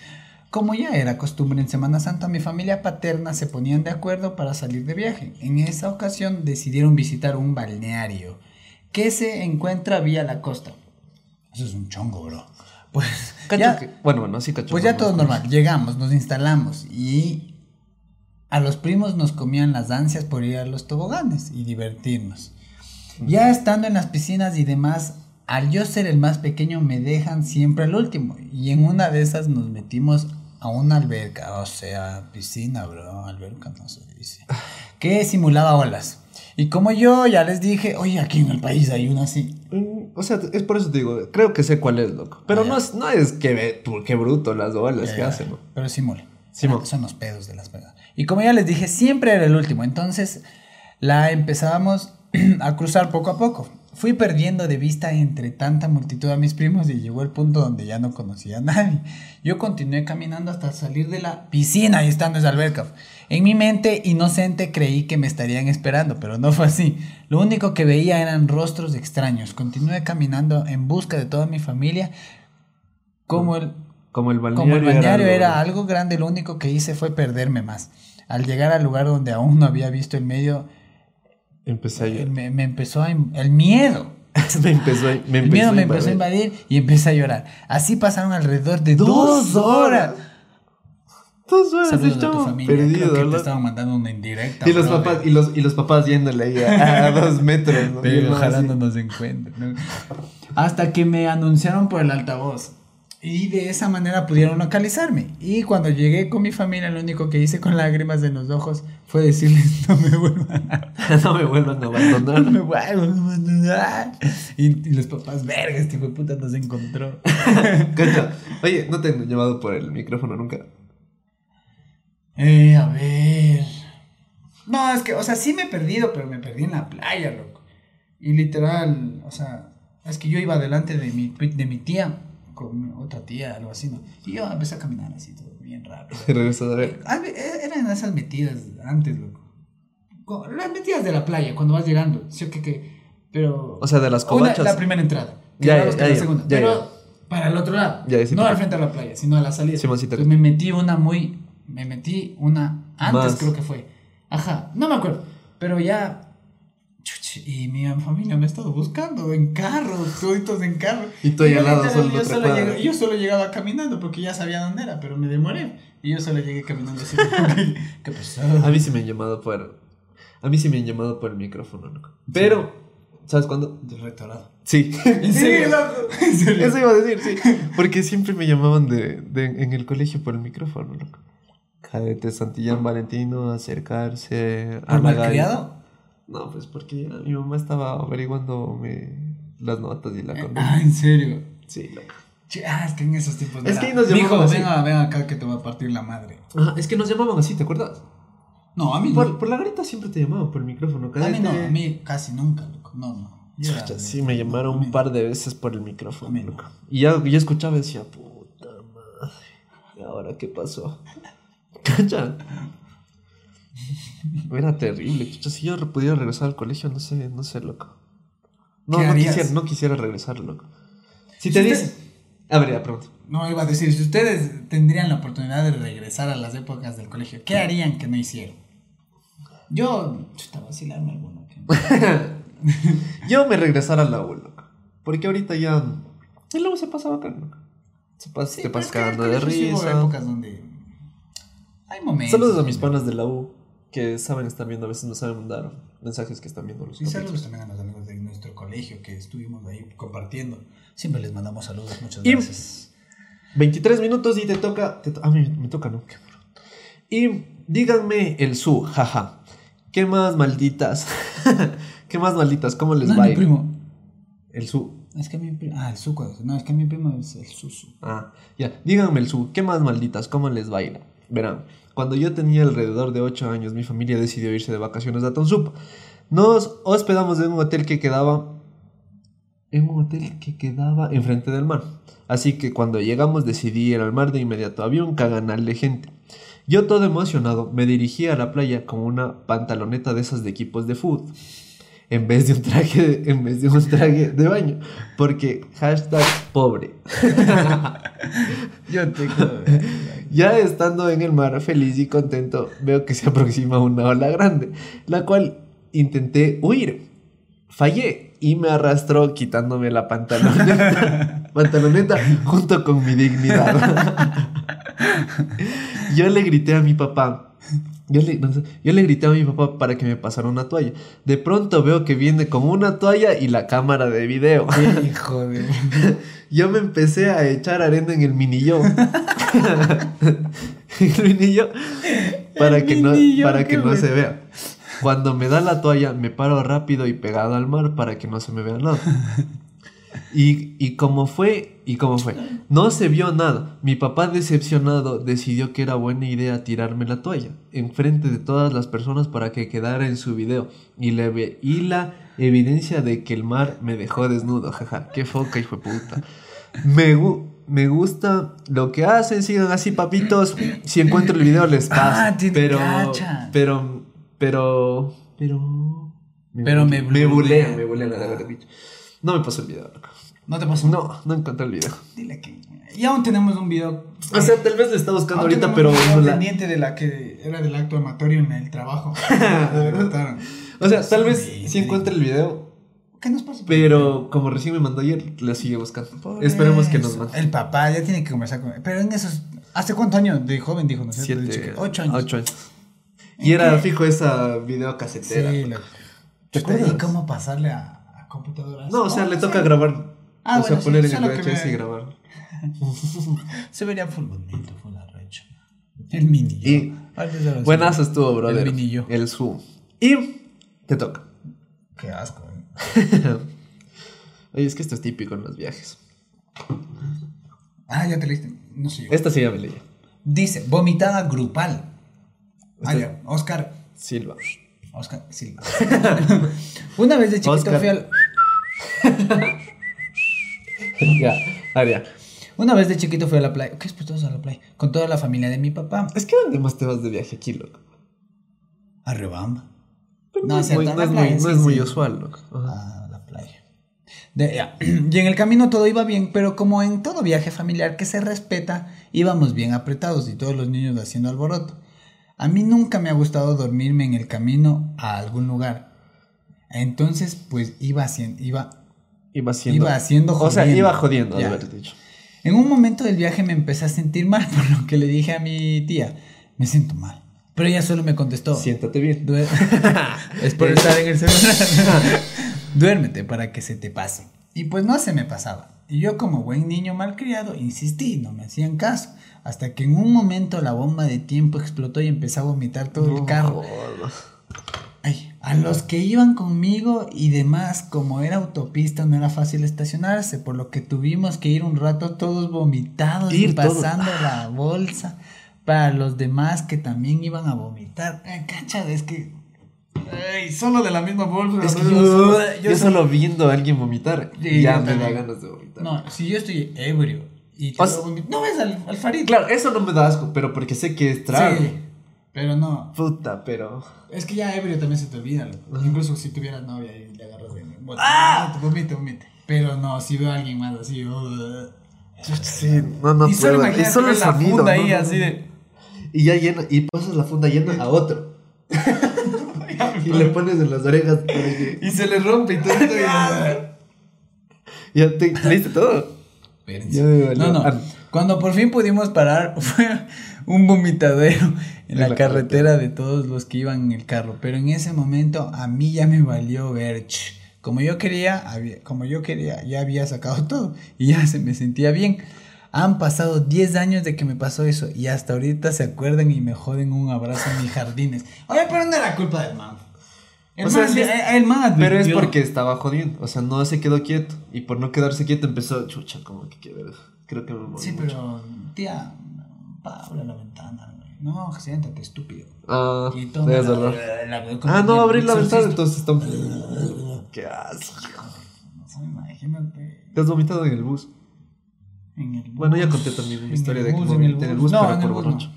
B: Como ya era costumbre en Semana Santa, mi familia paterna se ponían de acuerdo para salir de viaje. En esa ocasión decidieron visitar un balneario que se encuentra vía la costa. Eso es un chongo, bro. Pues *laughs* ya,
A: que- bueno, bueno, sí, cacho.
B: pues ya todo normal. Llegamos, nos instalamos y a los primos nos comían las ansias por ir a los toboganes y divertirnos. Ya estando en las piscinas y demás, al yo ser el más pequeño me dejan siempre al último. Y en una de esas nos metimos a una alberca, o sea, piscina, bro, alberca no se dice, que simulaba olas. Y como yo ya les dije, oye, aquí en el país hay una así.
A: Mm, O sea, es por eso te digo, creo que sé cuál es, loco. Pero
B: Ah,
A: no es, no es que, qué bruto las olas que
B: Ya,
A: hacen, ¿no?
B: Pero simula.
A: Simula.
B: Son los pedos de las pedas. Y como ya les dije, siempre era el último. Entonces la empezábamos *clears throat* a cruzar poco a poco. Fui perdiendo de vista entre tanta multitud a mis primos y llegó el punto donde ya no conocía a nadie. Yo continué caminando hasta salir de la piscina y estando en alberca. En mi mente inocente creí que me estarían esperando, pero no fue así. Lo único que veía eran rostros extraños. Continué caminando en busca de toda mi familia. Como el,
A: Como el balneario,
B: como el balneario era,
A: algo-
B: algo grande, lo único que hice fue perderme más. Al llegar al lugar donde aún no había visto el medio,
A: Empecé a
B: eh,
A: llorar.
B: me, me empezó a... El miedo. *laughs*
A: me empezó, a- me
B: El miedo
A: a
B: me empezó a
A: invadir.
B: y empecé a llorar. Así pasaron alrededor de dos, horas.
A: Dos horas
B: Saludos a tu
A: estaba
B: familia.
A: perdido,
B: Creo que te estaban mandando una indirecta.
A: Y los papás, y los, y los papás yéndole ahí a, a *laughs* dos metros, ¿no?
B: Pero ojalá no nos encuentren. ¿no? Hasta que me anunciaron por el altavoz. Y de esa manera pudieron localizarme. Y cuando llegué con mi familia, lo único que hice con lágrimas en los ojos fue decirles: *laughs* No me vuelvan a, *laughs*
A: no me vuelvan a *laughs*
B: no
A: abandonar.
B: me vuelvan a abandonar". Y, y los papás, verga, este hijo de puta nos encontró.
A: Cacha. Oye, ¿no te han llamado por el micrófono nunca?
B: Eh, a ver. No, es que, o sea, sí me he perdido, pero me perdí en la playa, loco. Y literal, o sea, es que yo iba delante de mi, de mi tía, con otra tía, algo así, ¿no? Y yo empecé a caminar así, todo bien rápido. *laughs*
A: Y regresas a ver.
B: Ah, e- Eran esas metidas antes, loco. Co- Las metidas de la playa, cuando vas llegando. Pero...
A: O sea, de las
B: Una-
A: covachas.
B: la primera entrada.
A: Ya,
B: ya,
A: ya,
B: que la
A: ya,
B: segunda.
A: ya,
B: pero para el otro lado.
A: Ya, sí te
B: no al frente a la playa, sino a la salida.
A: Sí
B: Entonces me metí una muy. Me metí una antes,
A: Más.
B: creo que fue. Ajá, no me acuerdo. Pero ya. Y mi familia me ha estado buscando en carro, toditos en carro.
A: Y tú al lado solo
B: yo, solo llegué- yo solo llegaba caminando porque ya sabía dónde era, pero me demoré. Y yo solo llegué caminando así. *laughs* ¿Qué, pasó?
A: A mí sí me han llamado por. A mí sí me han llamado por el micrófono, loco. Pero, ¿sabes cuándo?
B: De retorado.
A: Sí. *laughs*
B: ¿En serio?
A: Sí, loco. *laughs*
B: ¿En serio?
A: Eso iba a decir, sí. Porque siempre me llamaban de, de- en el colegio por el micrófono, loco. Cadete Santillán Valentino, acercarse a
B: ¿Por
A: la galla.
B: malcriado?
A: No, pues porque mi mamá estaba averiguando las notas y la conducta.
B: Ah, ¿en serio?
A: Sí, loco.
B: Ah, es que en esos tiempos.
A: Es que ahí nos llamaban así.
B: venga, ven acá que te va a partir la madre.
A: Ajá, es que nos llamaban así, ¿te acuerdas?
B: No, a mí
A: Por,
B: no.
A: por la garita siempre te llamaban por el micrófono.
B: A
A: Cadete.
B: mí no, a mí casi nunca, loco. No, no.
A: Chucha, sí, me llamaron
B: a
A: un par de veces por el
B: A
A: micrófono.
B: no.
A: loco. Y ya yo escuchaba y decía, puta madre, ¿y ahora qué pasó? *laughs* ¿Cacha? *laughs* Era terrible, chucha. Si yo pudiera regresar al colegio, no sé, no sé, loco. No,
B: ¿Qué
A: no quisiera, no quisiera regresar, loco. Si
B: Si
A: te
B: usted-
A: dices. A ver, ya, pronto.
B: No, iba a decir, si ustedes tendrían la oportunidad de regresar a las épocas del colegio, ¿qué harían que no hicieron? Yo, chuta, vacilarme alguno. *laughs*
A: Yo me regresara a la U, loco. Porque ahorita ya. El U se pasa bacán, loco. Se pasa,
B: Sí,
A: te
B: el
A: cagando de risa.
B: épocas donde hay momentos.
A: Saludos a mis panas de la U que saben estar viendo, a veces no saben mandar mensajes que están viendo los
B: Y saludos también a los amigos de nuestro colegio que estuvimos ahí compartiendo. Siempre les mandamos saludos, muchas
A: Y-
B: gracias.
A: 23 minutos y te toca. te to- a mí me toca, ¿no? Qué bruto. Y díganme el su, jaja. ¿Qué más malditas? *laughs* ¿Qué más malditas? ¿Cómo les
B: No,
A: va?
B: mi primo.
A: El su.
B: Es que mi primo. Ah, el suco. No, es que mi primo es el susu.
A: Ah, ya. Díganme el su. ¿Qué más malditas? ¿Cómo les baila? Verán, cuando yo tenía alrededor de 8 años, mi familia decidió irse de vacaciones a Tonsup. Nos hospedamos en un hotel que quedaba. En un hotel que quedaba enfrente del mar. Así que cuando llegamos decidí ir al mar de inmediato. Había un caganal de gente. Yo todo emocionado me dirigí a la playa con una pantaloneta de esas de equipos de fútbol. En vez de un traje, en vez de un traje de baño. Porque hashtag pobre. *laughs*
B: Yo tengo.
A: Ya estando en el mar feliz y contento, veo que se aproxima una ola grande, la cual intenté huir. Fallé y me arrastró quitándome la pantaloneta. *laughs* pantaloneta junto con mi dignidad. *laughs* yo le grité a mi papá. Yo le, yo le grité a mi papá para que me pasara una toalla. De pronto veo que viene con una toalla y la cámara de video.
B: Hijo de. *laughs*
A: Yo me empecé a echar arena en el minillo. *laughs* *laughs* el minillo para
B: El
A: que no, para que no se vea. Cuando me da la toalla, me paro rápido y pegado al mar para que no se me vea nada. Y, y como fue, y como fue, no se vio nada. Mi papá decepcionado decidió que era buena idea tirarme la toalla enfrente de todas las personas para que quedara en su video y, le y la evidencia de que el mar me dejó desnudo, jaja, qué foca hijo de puta. Me, gu- me gusta lo que hacen, sigan así papitos. Si encuentro el video les paso.
B: Ah,
A: pero, pero, pero, pero,
B: Pero me
A: me bulean,
B: bulean.
A: me bulean a la bicho. No me pasó el video, loco.
B: ¿No te pasó?
A: No, no encontré el video.
B: Dile que. Y aún tenemos un video.
A: O sea, tal vez le está buscando
B: Aún
A: ahorita, pero
B: un video
A: no la-
B: pendiente de la que era del acto amatorio en el trabajo. *laughs*
A: O sea, tal vez
B: Sí,
A: sí encuentre el video,
B: ¿Qué nos pasa?
A: pero como recién me mandó ayer, la sigue buscando.
B: Por
A: Esperemos que nos mande.
B: El papá ya tiene que conversar con él. Pero en esos. ¿Hace cuántos años de joven dijo, no?
A: Siete,
B: Ocho años.
A: Ocho años. Y era fijo esa video casetera.
B: Sí, lo-
A: ¿Te
B: Chuta, ¿Y
A: acuerdas?
B: cómo pasarle a, a computadoras?
A: No, o sea, le toca
B: sí.
A: grabar.
B: Ah,
A: o sea,
B: sí,
A: poner en el VHS y grabar. *laughs*
B: Se vería full bonito, full arrecho. El mini yo.
A: Y-
B: sí.
A: Buenazo estuvo, brother.
B: El vinillo.
A: El Zoom. Y te toca.
B: Qué asco. eh. *laughs*
A: Oye, es que esto es típico en los viajes.
B: Ah, ya te leíste. No sé yo.
A: Esta sí ya me leí.
B: Dice, vomitada grupal. Ah,
A: Este-
B: ya. Oscar.
A: Silva.
B: Oscar, sí. *laughs* Una vez de chiquito
A: Oscar.
B: fui al. *laughs*
A: ya, Aria.
B: Una vez de chiquito fui a la playa. ¿Qué es todos a la playa? Con toda la familia de mi papá.
A: Es que ¿dónde más te vas de viaje aquí, loco?
B: A Rebamba. No,
A: no, es muy, no es muy, no es muy usual, loco.
B: A la playa. De- ya. *clears throat* Y en el camino todo iba bien, pero como en todo viaje familiar que se respeta, íbamos bien apretados y todos los niños haciendo alboroto. A mí nunca me ha gustado dormirme en el camino a algún lugar. Entonces, pues iba haciendo, iba,
A: Iba haciendo.
B: iba haciendo
A: O sea, iba jodiendo, de haber dicho.
B: En un momento del viaje me empecé a sentir mal, *laughs* por lo que le dije a mi tía, me siento mal. Pero ella solo me contestó,
A: Siéntate bien. *laughs*
B: Es por estar en el celular. *laughs* Duérmete para que se te pase. Y pues no se me pasaba. Y yo como buen niño malcriado insistí, no me hacían caso. Hasta que en un momento la bomba de tiempo explotó y empecé a vomitar todo el carro. A los que iban conmigo y demás, como era autopista, no era fácil estacionarse, por lo que tuvimos que ir un rato todos vomitados y
A: Ir todos.
B: pasando la bolsa para los demás que también iban a vomitar. Ay, cacha, es que. Ay, solo de la misma bolsa.
A: Es que yo, solo,
B: yo
A: yo
B: solo-
A: solo viendo a alguien vomitar,
B: Sí,
A: ya me da ganas de vomitar.
B: No, si yo estoy ebrio y te
A: O sea-
B: No ves al, al Farid.
A: Claro, eso no me da asco, pero porque sé que es trago.
B: Sí, pero no.
A: Puta, pero.
B: Es que ya ebrio también se te olvida, loco. Incluso si tuvieras novia y le agarras de bueno,
A: ¡Ah!
B: vomite, vomite. Pero no, si veo a alguien más así, uh,
A: Sí, no, no
B: y solo
A: puedo. y solo el
B: la
A: sonido.
B: funda
A: no,
B: ahí
A: no,
B: así de.
A: Y ya llena, y pasas la funda llena a otro. *laughs* y le pones en las orejas.
B: Y se le rompe y todo esto. *laughs*
A: Ya te leíste todo. Ya me valió.
B: No, no.
A: Ah.
B: Cuando por fin pudimos parar, *laughs* fue un vomitadero en la,
A: la
B: carretera de todos los que iban en el carro. Pero en ese momento a mí ya me valió ver. Como yo quería, había- como yo quería, ya había sacado *laughs* todo y ya se me sentía bien. Han pasado 10 años de que me pasó eso y hasta ahorita se acuerdan y me joden un abrazo en mis jardines. Oye, pero no era culpa del man. El
A: O sea,
B: man,
A: sí
B: el,
A: es-
B: el man
A: Pero es porque estaba jodiendo. O sea, no se quedó quieto. Y por no quedarse quieto empezó, chucha, como que quiero. Creo que me
B: Sí,
A: mucho.
B: pero, tía, pa, abre la ventana, güey. No, siéntate, estúpido.
A: Ah,
B: Y toma la- la- la-
A: Ah, no,
B: el
A: abrir la ventana, entonces está. *laughs* Qué asco.
B: O sea, imagínate.
A: Te has vomitado en el bus.
B: En el
A: Bueno, ya
B: bus,
A: conté también
B: en
A: historia
B: el
A: de que
B: bus,
A: vomité en el bus,
B: No,
A: pero
B: en el
A: por
B: bus
A: borracho.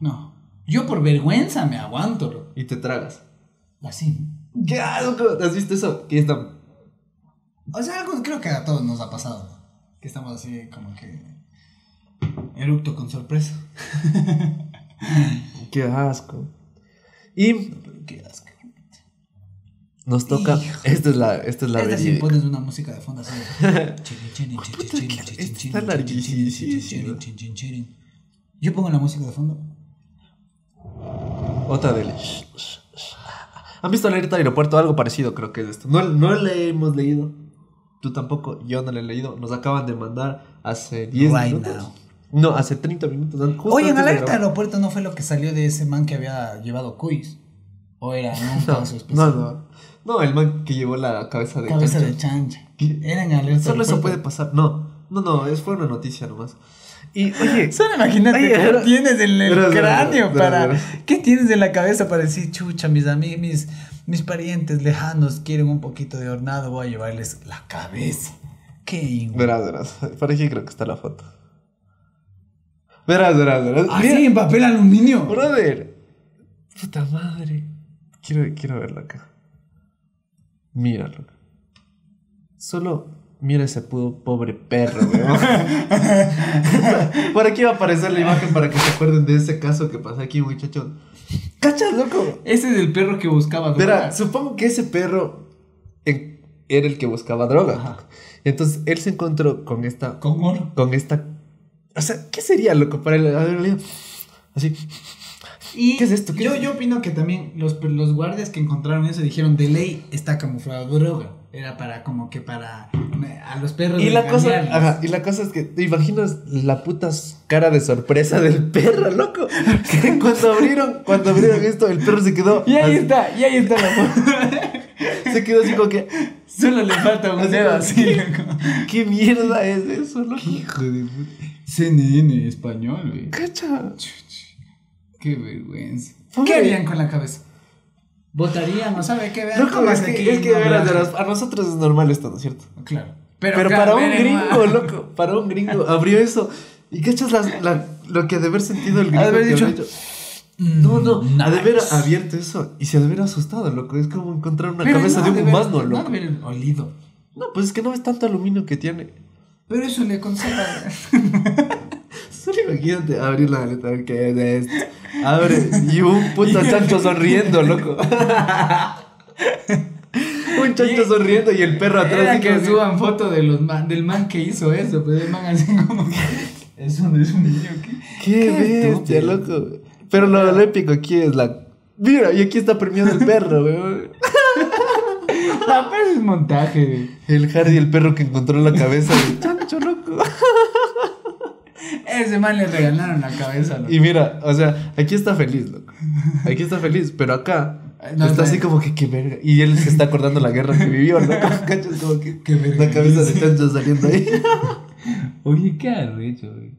B: No. no. Yo por vergüenza me aguanto, loco.
A: Y te tragas.
B: Así.
A: ¿Qué asco? ¿Has visto eso? Que está.
B: O sea, algo creo que a todos nos ha pasado. Que estamos así como que. Eructo con sorpresa. *laughs*
A: Qué asco. Y
B: Qué asco.
A: Nos toca. Esta es la, esta es la
B: Esta sí pones una música de fondo así. Yo pongo la música de fondo.
A: Otra de ¿Han visto de aeropuerto? Algo parecido creo que es esto. No, no le hemos leído. Tú tampoco, yo no le he leído. Nos acaban de mandar hace 10
B: Right
A: minutos.
B: now.
A: No, hace 30 minutos.
B: Oye, en alerta
A: grabar.
B: aeropuerto no fue lo que salió de ese man que había llevado cuis. O era un
A: No,
B: caso *laughs* especial.
A: no, no. No, el man que llevó la cabeza de
B: Cabeza
A: chancho.
B: de chancha. Era en alerta
A: Solo eso puede pasar. No, no, no, es, fue una noticia nomás. Y oye, *laughs*
B: Solo imagínate qué tienes en el cráneo para. ¿Qué tienes en la cabeza para decir, chucha, mis amigos, mis, mis parientes lejanos quieren un poquito de hornado, voy a llevarles la cabeza? Qué
A: verás, verás. Por aquí creo que está la foto. Verás, verás, verás.
B: Así
A: Mira,
B: en papel aluminio.
A: brother. Puta madre. Quiero, quiero verlo acá. Míralo. Solo mira ese puto pobre perro, weón. *laughs* Por aquí va a aparecer la imagen para que se acuerden de ese caso que pasó aquí, muchachos. ¿Cachas, loco?
B: Ese es el perro que buscaba.
A: Verá,
B: droga.
A: supongo que ese perro era el que buscaba droga.
B: Ajá.
A: Entonces él se encontró con esta.
B: Con oro.
A: Con esta. O sea, ¿qué sería, loco? Para él haber. Así.
B: Y
A: ¿Qué es esto? ¿Qué
B: yo,
A: es?
B: yo opino que también los, los guardias que encontraron eso dijeron de ley está camuflado droga. Era para como que para a los perros.
A: Y la cosa, ajá, y la cosa es que te imaginas la puta cara de sorpresa del perro, loco. *laughs* Que cuando abrieron, cuando abrieron esto, el perro se quedó.
B: Y ahí
A: así-
B: está, y ahí está la foto.
A: Se quedó así como que.
B: Solo le falta un dedo así.
A: ¿Qué mierda es eso, loco?
B: Hijo de puta. CNN español, güey.
A: Cacha.
B: Qué vergüenza. ¿Qué harían con la cabeza? ¿Votarían? ¿No sabe qué? Vean
A: Loco,
B: cómo
A: es
B: aquí
A: que, es que
B: no hablan.
A: verás, a nosotros es normal esto, ¿no es cierto?
B: Claro.
A: Pero,
B: claro,
A: para un gringo, loco, para un gringo, abrió eso. ¿Y cachas las- la- lo que ha de haber sentido el
B: Ha
A: gringo?
B: de haber dicho,
A: no, no,
B: Mm,
A: ha de haber
B: nice.
A: abierto eso y se ha de haber asustado, loco. Es como encontrar una
B: Pero
A: cabeza
B: no
A: de
B: ha
A: un humano,
B: No ha de
A: loco.
B: haber olido.
A: No, pues es que no ves tanto aluminio que tiene.
B: Pero eso le conserva. *laughs*
A: Solo imagínate abrir la maleta, a ver qué es esto. Abre y un puto *laughs* chancho sonriendo, loco. *laughs* un chancho sonriendo y el perro atrás.
B: Era que suban foto de los man, del man que hizo eso, pero el man así como que. Eso no es un niño que.
A: Qué,
B: Qué
A: bestia, loco. Pero lo, lo épico aquí es la. Mira, y aquí está premiado el perro, weón.
B: La pero es montaje, güey.
A: El Hardy, el perro que encontró la cabeza loco. *laughs*
B: Ese man le regalaron la cabeza, loco.
A: Y mira, o sea, aquí está feliz, loco. Aquí está feliz, pero acá
B: No,
A: está
B: no.
A: así como que qué verga. Y él se está acordando la guerra que vivió, loco. *laughs* ¿Cachas? Como que
B: Qué verga.
A: la cabeza de chancho saliendo ahí. *laughs*
B: Oye, qué arrecho, güey.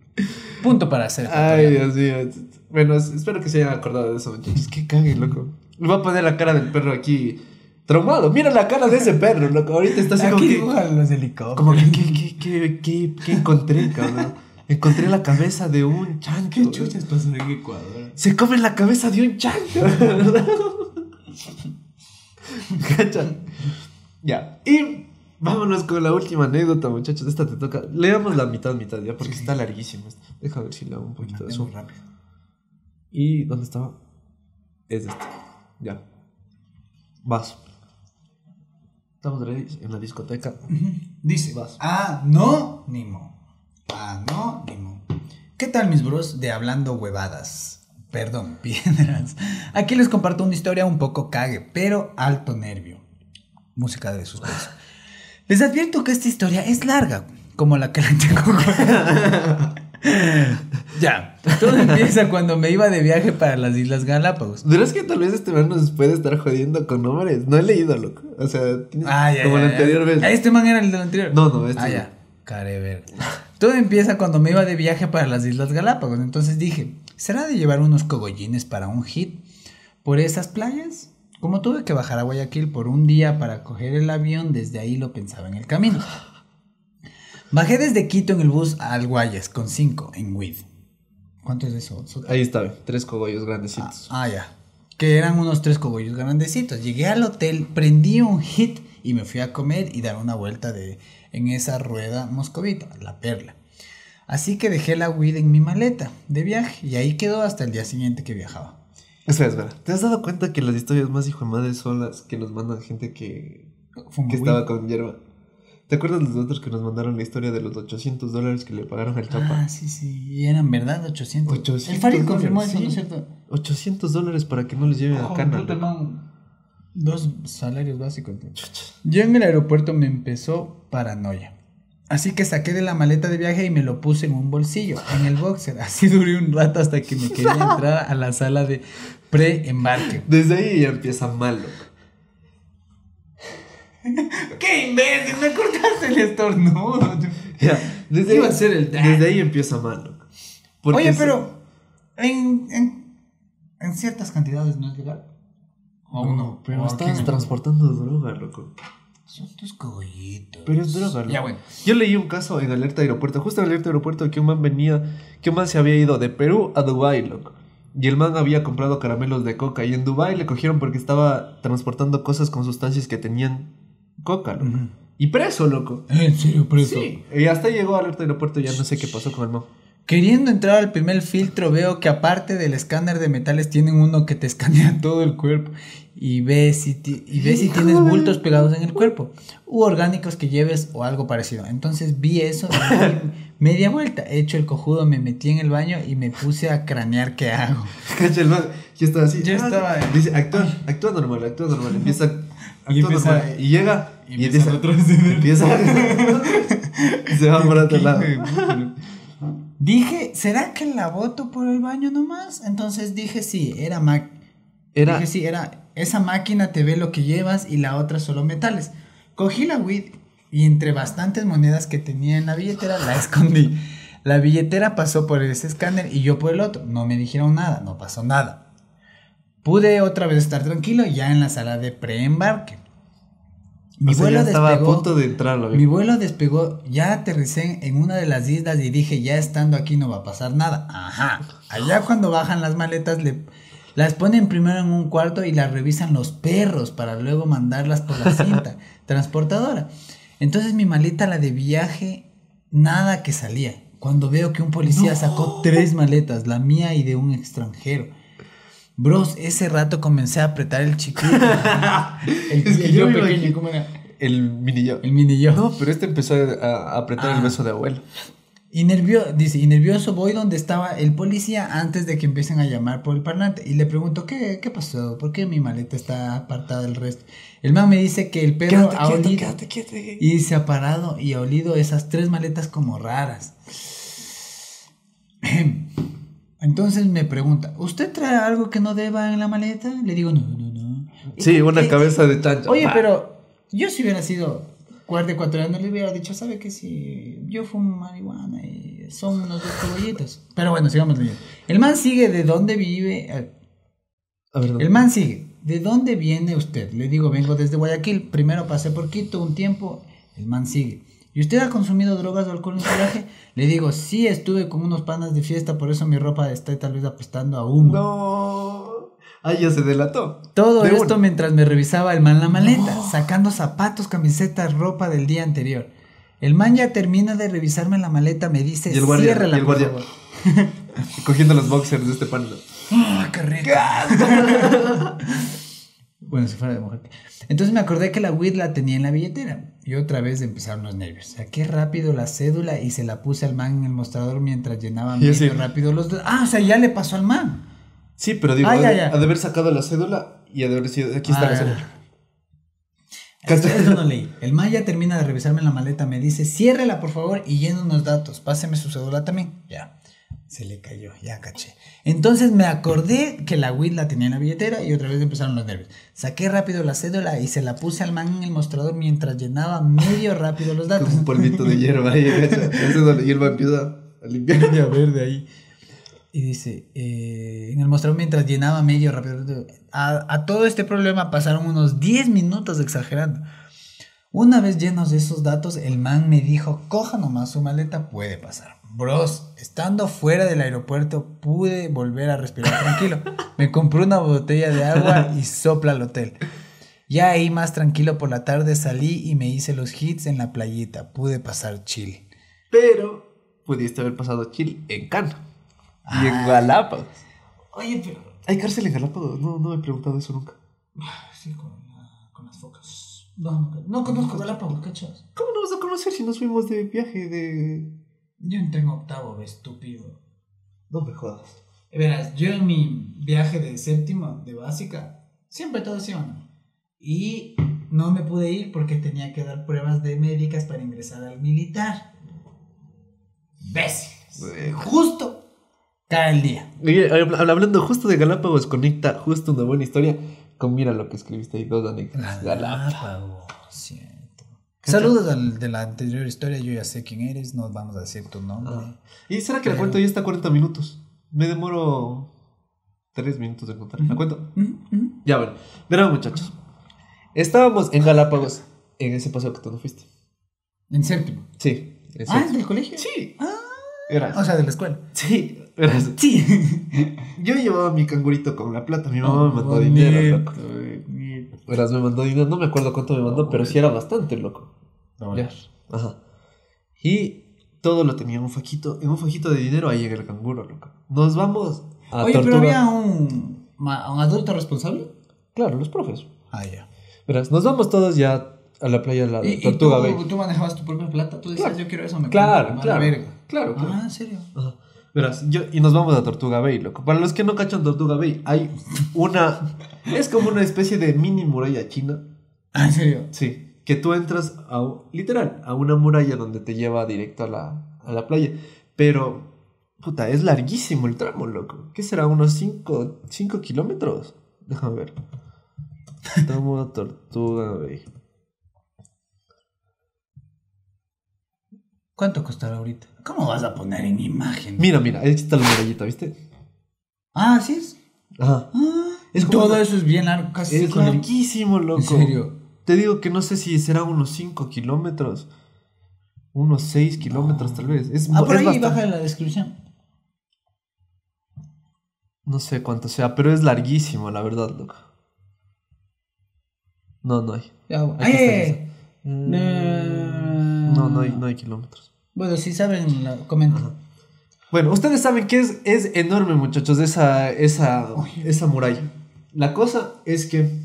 B: Punto para hacer.
A: Ay, Dios mío. Bueno, es- espero que se hayan acordado de eso, muchachos. Qué cague, loco. Le voy a poner la cara del perro aquí traumado. Mira la cara de ese perro, loco. Ahorita está así como
B: Aquí
A: que.
B: los helicópteros.
A: Como que, ¿qué, qué, qué, qué, encontré, cabrón? Encontré la cabeza de un chancho.
B: ¿Qué chuchas pasó en Ecuador?
A: Se come la cabeza de un chancho. ¿Cachan? Ya. Y vámonos con la última anécdota, muchachos. Esta te toca. Leamos la mitad, mitad, ya, porque
B: Sí,
A: está larguísimo. esto. Deja ver si le hago un poquito de eso.
B: rápido.
A: ¿Y dónde estaba? Es este. Ya. Vas. Estamos ready en la discoteca.
B: Dice,
A: Vas.
B: anónimo. Anónimo. ¿Qué tal mis bros de hablando huevadas? Perdón, *laughs* piedras. Aquí les comparto una historia un poco cague, pero alto nervio. Música de suspenso. *laughs* Les advierto que esta historia es larga, como la que le tengo. *laughs* ya, todo empieza cuando me iba de viaje para las Islas Galápagos.
A: ¿Dirás que tal vez este man nos puede estar jodiendo con nombres? No he leído, loco. O sea,
B: Ah, ya,
A: como
B: ya,
A: anterior vez.
B: Este man era el del anterior.
A: No, no, este
B: Ah, ya. Carever. Todo empieza cuando me iba de viaje para las Islas Galápagos. Entonces dije, ¿será de llevar unos cogollines para un hit por esas playas? Como tuve que bajar a Guayaquil por un día para coger el avión, desde ahí lo pensaba en el camino. Bajé desde Quito en el bus al Guayas con 5 en WID. ¿Cuánto es eso? So-
A: Ahí está, tres cogollos grandecitos.
B: Ah, ya. Que eran unos tres cogollos grandecitos. Llegué al hotel, prendí un hit y me fui a comer y dar una vuelta de, en esa rueda moscovita, la perla. Así que dejé la weed en mi maleta de viaje y ahí quedó hasta el día siguiente que viajaba.
A: Espera, espera. ¿Te has dado cuenta que las historias más hijo de madre son las que nos mandan gente que, que estaba con hierba? ¿Te acuerdas de los otros que nos mandaron la historia de los 800 dólares que le pagaron al Chapa?
B: Ah, sí, sí. Y eran verdad 800.
A: 800
B: el Farid confirmó
A: dólares,
B: eso, ¿no es cierto?
A: 800 dólares para que no les lleven a
B: Joder,
A: cana. loco.
B: man. Dos salarios básicos. Yo en el aeropuerto me empezó paranoia. Así que saqué de la maleta de viaje y me lo puse en un bolsillo, en el boxer. Así duré un rato hasta que me quería *laughs* entrar a la sala de pre-embarque.
A: Desde ahí ya empieza mal, loco. *laughs*
B: ¡Qué imbécil! Me cortaste el estornudo. *laughs*
A: Ya, desde
B: Iba
A: ahí,
B: a ser el dan.
A: desde ahí empieza mal,
B: Oye, pero en, en, en ciertas cantidades no es legal. O
A: No,
B: uno,
A: pero
B: o no.
A: transportando droga, loco.
B: Son tus cogollitos.
A: Pero es droga, loco.
B: Ya, bueno.
A: Yo leí un caso en Alerta Aeropuerto, justo en Alerta Aeropuerto, que un man venía, que un man se había ido de Perú a Dubái, loco. Y el man había comprado caramelos de coca y en Dubái le cogieron porque estaba transportando cosas con sustancias que tenían coca, loco. Y preso, loco.
B: ¿En serio, preso?
A: Sí. Y hasta llegó a Alerta Aeropuerto y ya no sé qué pasó con el man.
B: Queriendo entrar al primer filtro, veo que aparte del escáner de metales, tienen uno que te escanea *laughs* todo el cuerpo y ve si, y ve si tienes bultos pegados en el cuerpo u orgánicos que lleves o algo parecido. Entonces vi eso *laughs* media vuelta. Hecho el cojudo, me metí en el baño y me puse a cranear qué hago. *laughs*
A: Yo estaba así.
B: Yo
A: ah,
B: estaba-
A: Dice, actúa, actúa normal, actúa normal. Empieza, actúa
B: empieza-.
A: Y llega
B: y
A: y,
B: empieza
A: empieza *laughs* *laughs* y se va por otro lado.
B: Dije, ¿será que la voto por el baño nomás? Entonces dije sí, era Mac.
A: Era,
B: Dije sí, era esa máquina te ve lo que llevas y la otra solo metales. Cogí la weed y entre bastantes monedas que tenía en la billetera la escondí. La billetera pasó por ese escáner y yo por el otro. No me dijeron nada, no pasó nada. Pude otra vez estar tranquilo ya en la sala de preembarque. Mi
A: o sea,
B: vuelo
A: estaba
B: despegó.
A: a punto de entrar, lo
B: Mi vuelo despegó, ya aterricé en una de las islas y dije, ya estando aquí no va a pasar nada. Ajá. Allá cuando bajan las maletas, le, las ponen primero en un cuarto y las revisan los perros para luego mandarlas por la *laughs* cinta transportadora. Entonces mi maleta, la de viaje, nada que salía. Cuando veo que un policía sacó tres maletas, la mía y de un extranjero. Bros, ese rato comencé a apretar el chiquito. *laughs* El,
A: Es que
B: el
A: yo
B: pequeño, ¿cómo era?
A: El mini yo.
B: El mini yo.
A: No, pero este empezó a, a apretar
B: Ah.
A: el beso de abuelo.
B: Y nervioso, dice, y nervioso voy donde estaba el policía antes de que empiecen a llamar por el parlante. Y le pregunto, ¿qué, qué pasó? ¿Por qué mi maleta está apartada del resto? El man me dice que el perro
A: Quédate
B: ha
A: quieto,
B: olido
A: quédate quieto.
B: y se ha parado y ha olido esas tres maletas como raras. *sniffs* Entonces me pregunta, ¿usted trae algo que no deba en la maleta? Le digo, no, no, no.
A: Sí, una cabeza de chancho.
B: Oye, pero yo si hubiera sido guardia ecuatoriano le hubiera dicho, ¿sabe que si yo fumo marihuana y son unos dos cebollitos? Pero bueno, sigamos leyendo. El man sigue de dónde vive. eh,
A: A ver.
B: El man sigue. ¿De dónde viene usted? Le digo, vengo desde Guayaquil. Primero pasé por Quito un tiempo. El man sigue. ¿Y usted ha consumido drogas o alcohol en su viaje? Le digo, sí, estuve con unos panas de fiesta, por eso mi ropa está tal vez apestando a humo.
A: No. Ah, ya se delató.
B: Todo
A: De
B: esto
A: una.
B: mientras me revisaba el man la maleta, sacando zapatos, camisetas, ropa del día anterior. El man ya termina de revisarme la maleta, me dice,
A: Y el guardia,
B: ciérrala,
A: y el
B: por favor". *laughs*
A: Cogiendo los boxers de este pan.
B: ¡Ah, qué rico! *laughs* bueno, si fuera de mujer. Entonces me acordé que la weed la tenía en la billetera. Y otra vez empezaron los nervios. Saqué rápido la cédula y se la puse al man en el mostrador mientras llenaba medio rápido los dos. Ah, o sea, ya le pasó al man.
A: Sí, pero digo,
B: Ah,
A: ha,
B: ya,
A: de,
B: ya.
A: ha de haber sacado la cédula y ha de haber sido. Aquí está
B: Ah,
A: la
B: ya.
A: cédula.
B: Esto, esto no leí. El man ya termina de revisarme la maleta, me dice, ciérrela por favor y llena unos datos. Páseme su cédula también. Ya. Se le cayó, ya caché. Entonces me acordé que la weed la tenía en la billetera y otra vez empezaron los nervios. Saqué rápido la cédula y se la puse al man en el mostrador mientras llenaba medio rápido los datos.
A: Un polvito de hierba ahí, ¿cacha? *laughs* La hierba empieza a limpiar. *laughs*
B: verde ahí. Y dice, eh, en el mostrador mientras llenaba medio rápido. A, a todo este problema pasaron unos 10 minutos exagerando. Una vez llenos de esos datos, el man me dijo, coja nomás su maleta, puede pasar. Bros, estando fuera del aeropuerto pude volver a respirar tranquilo. Me compré una botella de agua y sopla al hotel. Ya ahí más tranquilo por la tarde salí y me hice los hits en la playita. Pude pasar chill.
A: Pero pudiste haber pasado chill en Cana y en
B: Ah.
A: Galápagos.
B: Oye, pero
A: ¿Hay cárcel en Galápagos? No, no me he preguntado eso nunca.
B: Sí, con, con las focas. No, no, no conozco Galápagos, ¿cachas?
A: ¿Cómo no vas a conocer si nos fuimos de viaje de...
B: Yo entré en octavo, estúpido.
A: No me jodas.
B: Verás, yo en mi viaje de séptimo, de básica, siempre todos iban. Y no me pude ir porque tenía que dar pruebas de médicas para ingresar al militar. ¿Ves? Justo cae el día.
A: Oye, hab- hablando justo de Galápagos, conecta justo una buena historia con mira lo que escribiste ahí, dos anécdotas. Galápagos.
B: cierto. Saludos al- de la anterior historia, yo ya sé quién eres, no vamos a decir tu nombre.
A: Ah. ¿Y será que la
B: Pero-
A: cuento ya está 40 minutos? Me demoro 3 minutos en contar. ¿La cuento? Ya, bueno. Verán, muchachos. Estábamos en Galápagos en ese paseo que tú no fuiste.
B: En séptimo.
A: Sí. en
B: Ah, ¿es del colegio?
A: Sí.
B: Ah,
A: Verás.
B: o sea, de la escuela.
A: Sí. Verás.
B: Sí. *laughs*
A: Yo llevaba mi cangurito con la plata. Mi mamá me mandó dinero. Verás, me mandó dinero. No me acuerdo cuánto me mandó, pero sí era bastante, loco. Ya. Ajá. Y todo lo tenía en un fajito, en un fajito de dinero ahí en el canguro, loco. Nos vamos a
B: Oye, pero
A: Tortuga.
B: había un, ma- un adulto responsable.
A: Claro, los profes.
B: Ah, ya.
A: Verás, nos vamos todos ya a la playa de la
B: ¿Y, y
A: Tortuga
B: tú,
A: Bay.
B: tú manejabas tu propia plata? Tú decías,
A: Claro.
B: yo quiero eso, me
A: Claro,
B: compro,
A: claro.
B: a la verga.
A: Claro, claro.
B: Ah, ¿en serio?
A: Ajá. Verás, yo, y nos vamos a Tortuga Bay, loco. Para los que no cachan Tortuga Bay, hay una. es como una especie de mini muralla china.
B: Ah, ¿en serio?
A: Sí. Que tú entras a. literal, a una muralla donde te lleva directo a la, a la playa. Pero. Puta, es larguísimo el tramo, loco. ¿Qué será? ¿Unos 5 kilómetros? Déjame ver. Tramo a Tortuga Bay.
B: ¿Cuánto costará ahorita? ¿Cómo vas a poner en imagen?
A: Mira, mira, ahí está la murallita, ¿viste?
B: Ah, ¿sí es?
A: Ajá.
B: Ah,
A: Es como
B: todo eso es bien largo, casi
A: Es larguísimo, loco.
B: ¿En serio?
A: Te digo que no sé si será unos 5 kilómetros. Unos 6 kilómetros, tal vez. Es,
B: Ah, por
A: es
B: ahí
A: bastante-
B: baja en la descripción.
A: No sé cuánto sea, pero es larguísimo, la verdad, loco. No, no hay.
B: Ya,
A: Aquí
B: ay,
A: está,
B: ay,
A: está. Mm, No, no hay, no hay kilómetros.
B: Bueno, si saben, comenten.
A: Bueno, ustedes saben que es, es enorme, muchachos, esa, esa, esa muralla. La cosa es que.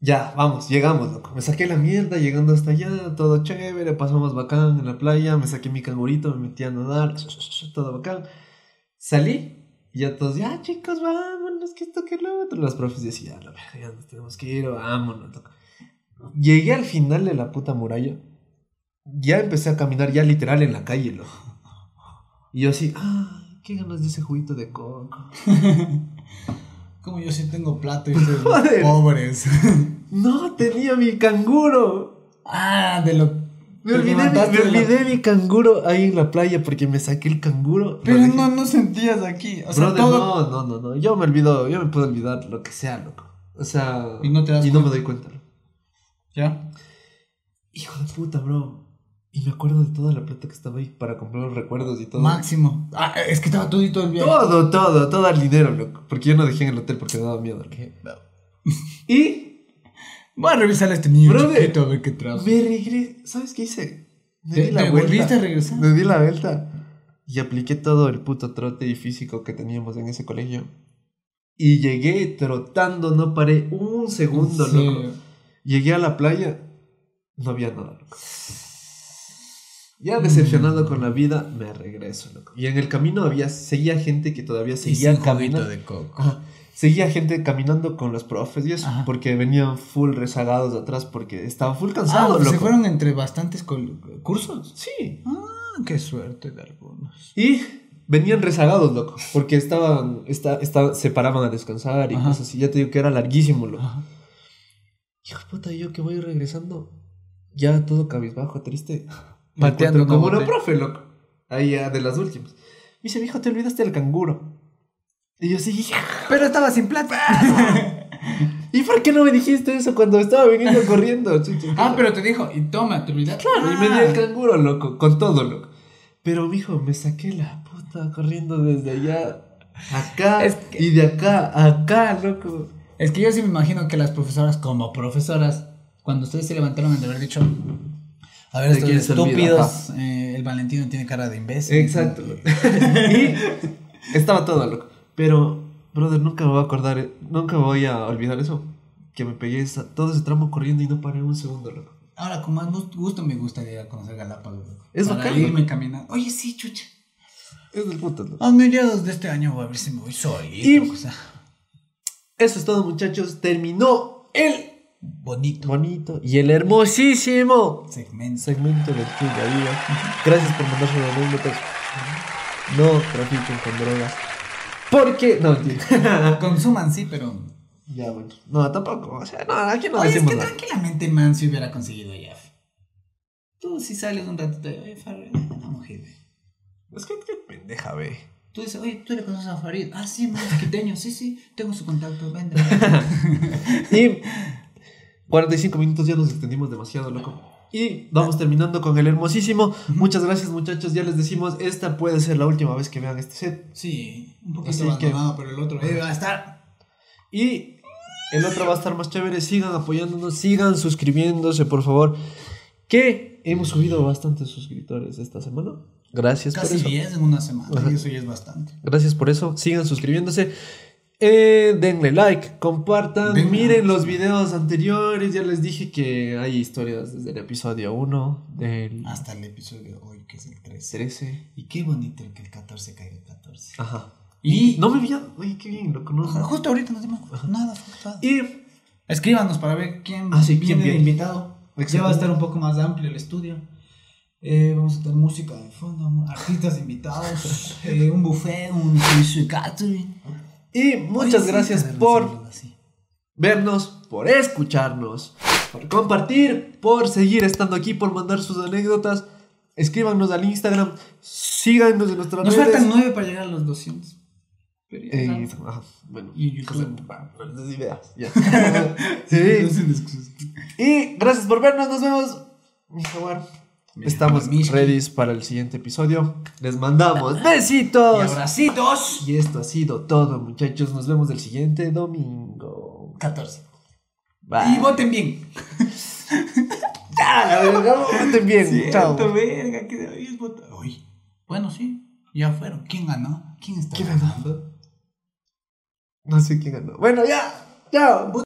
A: Ya, vamos, llegamos, loco. Me saqué la mierda llegando hasta allá, todo chévere, pasamos bacán en la playa, me saqué mi cangurito, me metí a nadar, todo bacán. Salí y ya todos, ya chicos, vámonos, que esto, que lo otro. Los profes decían, la verga, ya nos tenemos que ir, vámonos, loco. Llegué al final de la puta muralla. Ya empecé a caminar ya literal en la calle, loco. Y yo así, ah, qué ganas de ese juguito de coco. *laughs*
B: Como yo sí tengo plato y ustedes
A: Joder.
B: pobres. *laughs*
A: No, tenía mi canguro.
B: ah, de lo.
A: Me olvidé, me
B: de la-
A: olvidé mi canguro ahí en la playa porque me saqué el canguro.
B: Pero no, no sentías aquí. O sea,
A: Brother,
B: todo.
A: no, no, no, no. Yo me olvido, yo me puedo olvidar lo que sea, loco. O sea.
B: Y no te das
A: Y no me doy cuenta.
B: ¿Ya?
A: Hijo de puta, bro. Y me acuerdo de toda la plata que estaba ahí para comprar los recuerdos y todo.
B: Máximo. Ah, es que estaba todo y todo el viaje.
A: Todo, todo, todo el dinero, loco. Porque yo no dejé en el hotel porque me daba miedo. loco. *laughs* Y
B: Voy a revisar a este niño
A: Brother,
B: chiquito a ver qué trajo.
A: me regresé. ¿Sabes qué hice? Me
B: ¿Te-
A: di la
B: te
A: vuelta.
B: volviste a regresar?
A: Me di la vuelta. Y apliqué todo el puto trote y físico que teníamos en ese colegio. Y llegué trotando, no paré un segundo, loco. Llegué a la playa, no había nada, loco. Ya decepcionado con la vida, me regreso, loco. Y en el camino había, seguía gente que todavía
B: Y
A: seguía
B: sin
A: caminando.
B: de coco.
A: Ajá. Seguía gente caminando con los profes y eso,
B: Ajá.
A: porque venían full rezagados de atrás porque estaban full
B: Ah,
A: cansados,
B: se
A: loco.
B: fueron entre bastantes cursos.
A: Sí.
B: Ah, qué suerte de algunos.
A: Y venían rezagados, loco, porque estaban, esta, esta- se paraban a descansar y
B: Ajá.
A: cosas así. Ya te digo que era larguísimo, loco. Hijo puta, yo que voy regresando, ya todo cabizbajo, triste. *laughs*
B: Pateando
A: como
B: una
A: profe, loco. Ahí ya de las últimas. Me dice, hijo, te olvidaste del canguro. Y yo sí,
B: Pero estaba sin plata. *laughs*
A: ¿y por qué no me dijiste eso cuando estaba viniendo corriendo?
B: ah, pero te dijo, y toma, te olvidaste.
A: Claro, y me dio
B: Ah.
A: el canguro, loco, con todo, loco. Pero, mijo, me saqué la puta corriendo desde allá, acá,
B: Es que-
A: y de acá, acá, loco.
B: Es que yo sí me imagino que las profesoras, como profesoras, cuando ustedes se levantaron han de haber dicho, a ver,
A: ¿De
B: estos estúpidos, eh, el Valentino tiene cara de imbécil.
A: Exacto, *laughs* y estaba todo, loco. Pero, brother, nunca me voy a acordar, nunca me voy a olvidar eso. Que me pegué esa- todo ese tramo corriendo y no paré un segundo, loco.
B: Ahora, con más gust- gusto me gustaría conocer Galápagos. loco.
A: Es
B: Para
A: bacán,
B: irme caminando. Oye, sí, chucha.
A: Es del puto, loco.
B: A mediados de este año voy a ver si me voy solito.
A: Y-
B: o sea,
A: Eso es todo, muchachos. Terminó el
B: bonito
A: bonito y el hermosísimo
B: segmento.
A: segmento de Vida. Gracias por mandar sus anécdotas. No trafiquen con drogas. Porque. No, mentira. *laughs*
B: Consuman, sí, pero.
A: ya, bueno. No, tampoco. O sea, no, aquí no
B: Oye, es
A: decimos
B: que
A: nada.
B: tranquilamente man se hubiera conseguido ya. Tú si sales un ratito, oye, Farrell, una mujer.
A: Es que qué pendeja, ve.
B: Tú dices, oye, ¿tú le conoces a Farid? Ah, sí, man, es quiteño. Sí, sí, tengo su contacto, vende. *laughs*
A: Y 45 minutos ya nos extendimos demasiado, loco. Y vamos terminando con el hermosísimo. Muchas gracias, muchachos. Ya les decimos, esta puede ser la última vez que vean este set.
B: Sí, un poquito
A: Así que-
B: pero el otro eh, va a estar.
A: Y el otro va a estar más chévere. Sigan apoyándonos, sigan suscribiéndose, por favor. Que hemos subido bastantes suscriptores esta semana. Gracias por
B: Casi
A: eso.
B: 10 en una semana,
A: Ajá.
B: y eso ya es bastante.
A: Gracias por eso. Sigan suscribiéndose. Eh, denle like, compartan, miren los videos anteriores. Ya les dije que hay historias desde el episodio 1, del
B: Hasta el episodio de hoy, que es el 13.
A: 13.
B: Y qué bonito el que el 14 caiga el 14.
A: Ajá.
B: Y
A: No me veía. Oye, qué bien, loco. No,
B: Ojalá, justo ahorita no dimos nada. nada.
A: Y
B: Escríbanos para ver quién
A: Ah, sí,
B: viene
A: quién viene.
B: invitado. Ya va a estar un poco más amplio el estudio. Eh, vamos a tener música de fondo, artistas invitados, eh, un buffet, un catering.
A: Y muchas
B: Oye,
A: gracias por vernos, por escucharnos, por compartir, por seguir estando aquí, por mandar sus anécdotas. Escríbanos al Instagram, síganos en nuestras
B: Nos
A: redes.
B: faltan nueve para llegar a los 200. Pero ya
A: Eh, bueno,
B: Y YouTube.
A: les des ideas, ya. *laughs* sí. Y gracias por vernos, nos vemos. Mi jaguar. Estamos ready para el siguiente episodio. Les mandamos
B: Y
A: besitos.
B: abracitos.
A: Y esto ha sido todo, muchachos. Nos vemos el siguiente domingo.
B: 14.
A: Bye.
B: Y voten bien. *laughs*
A: Ya, la verga, voten bien. Chao.
B: Verga, que votar. Bueno, sí. Ya fueron. ¿Quién ganó? ¿Quién está
A: ¿Quién ganó? No sé quién ganó. Bueno, ya. Chao.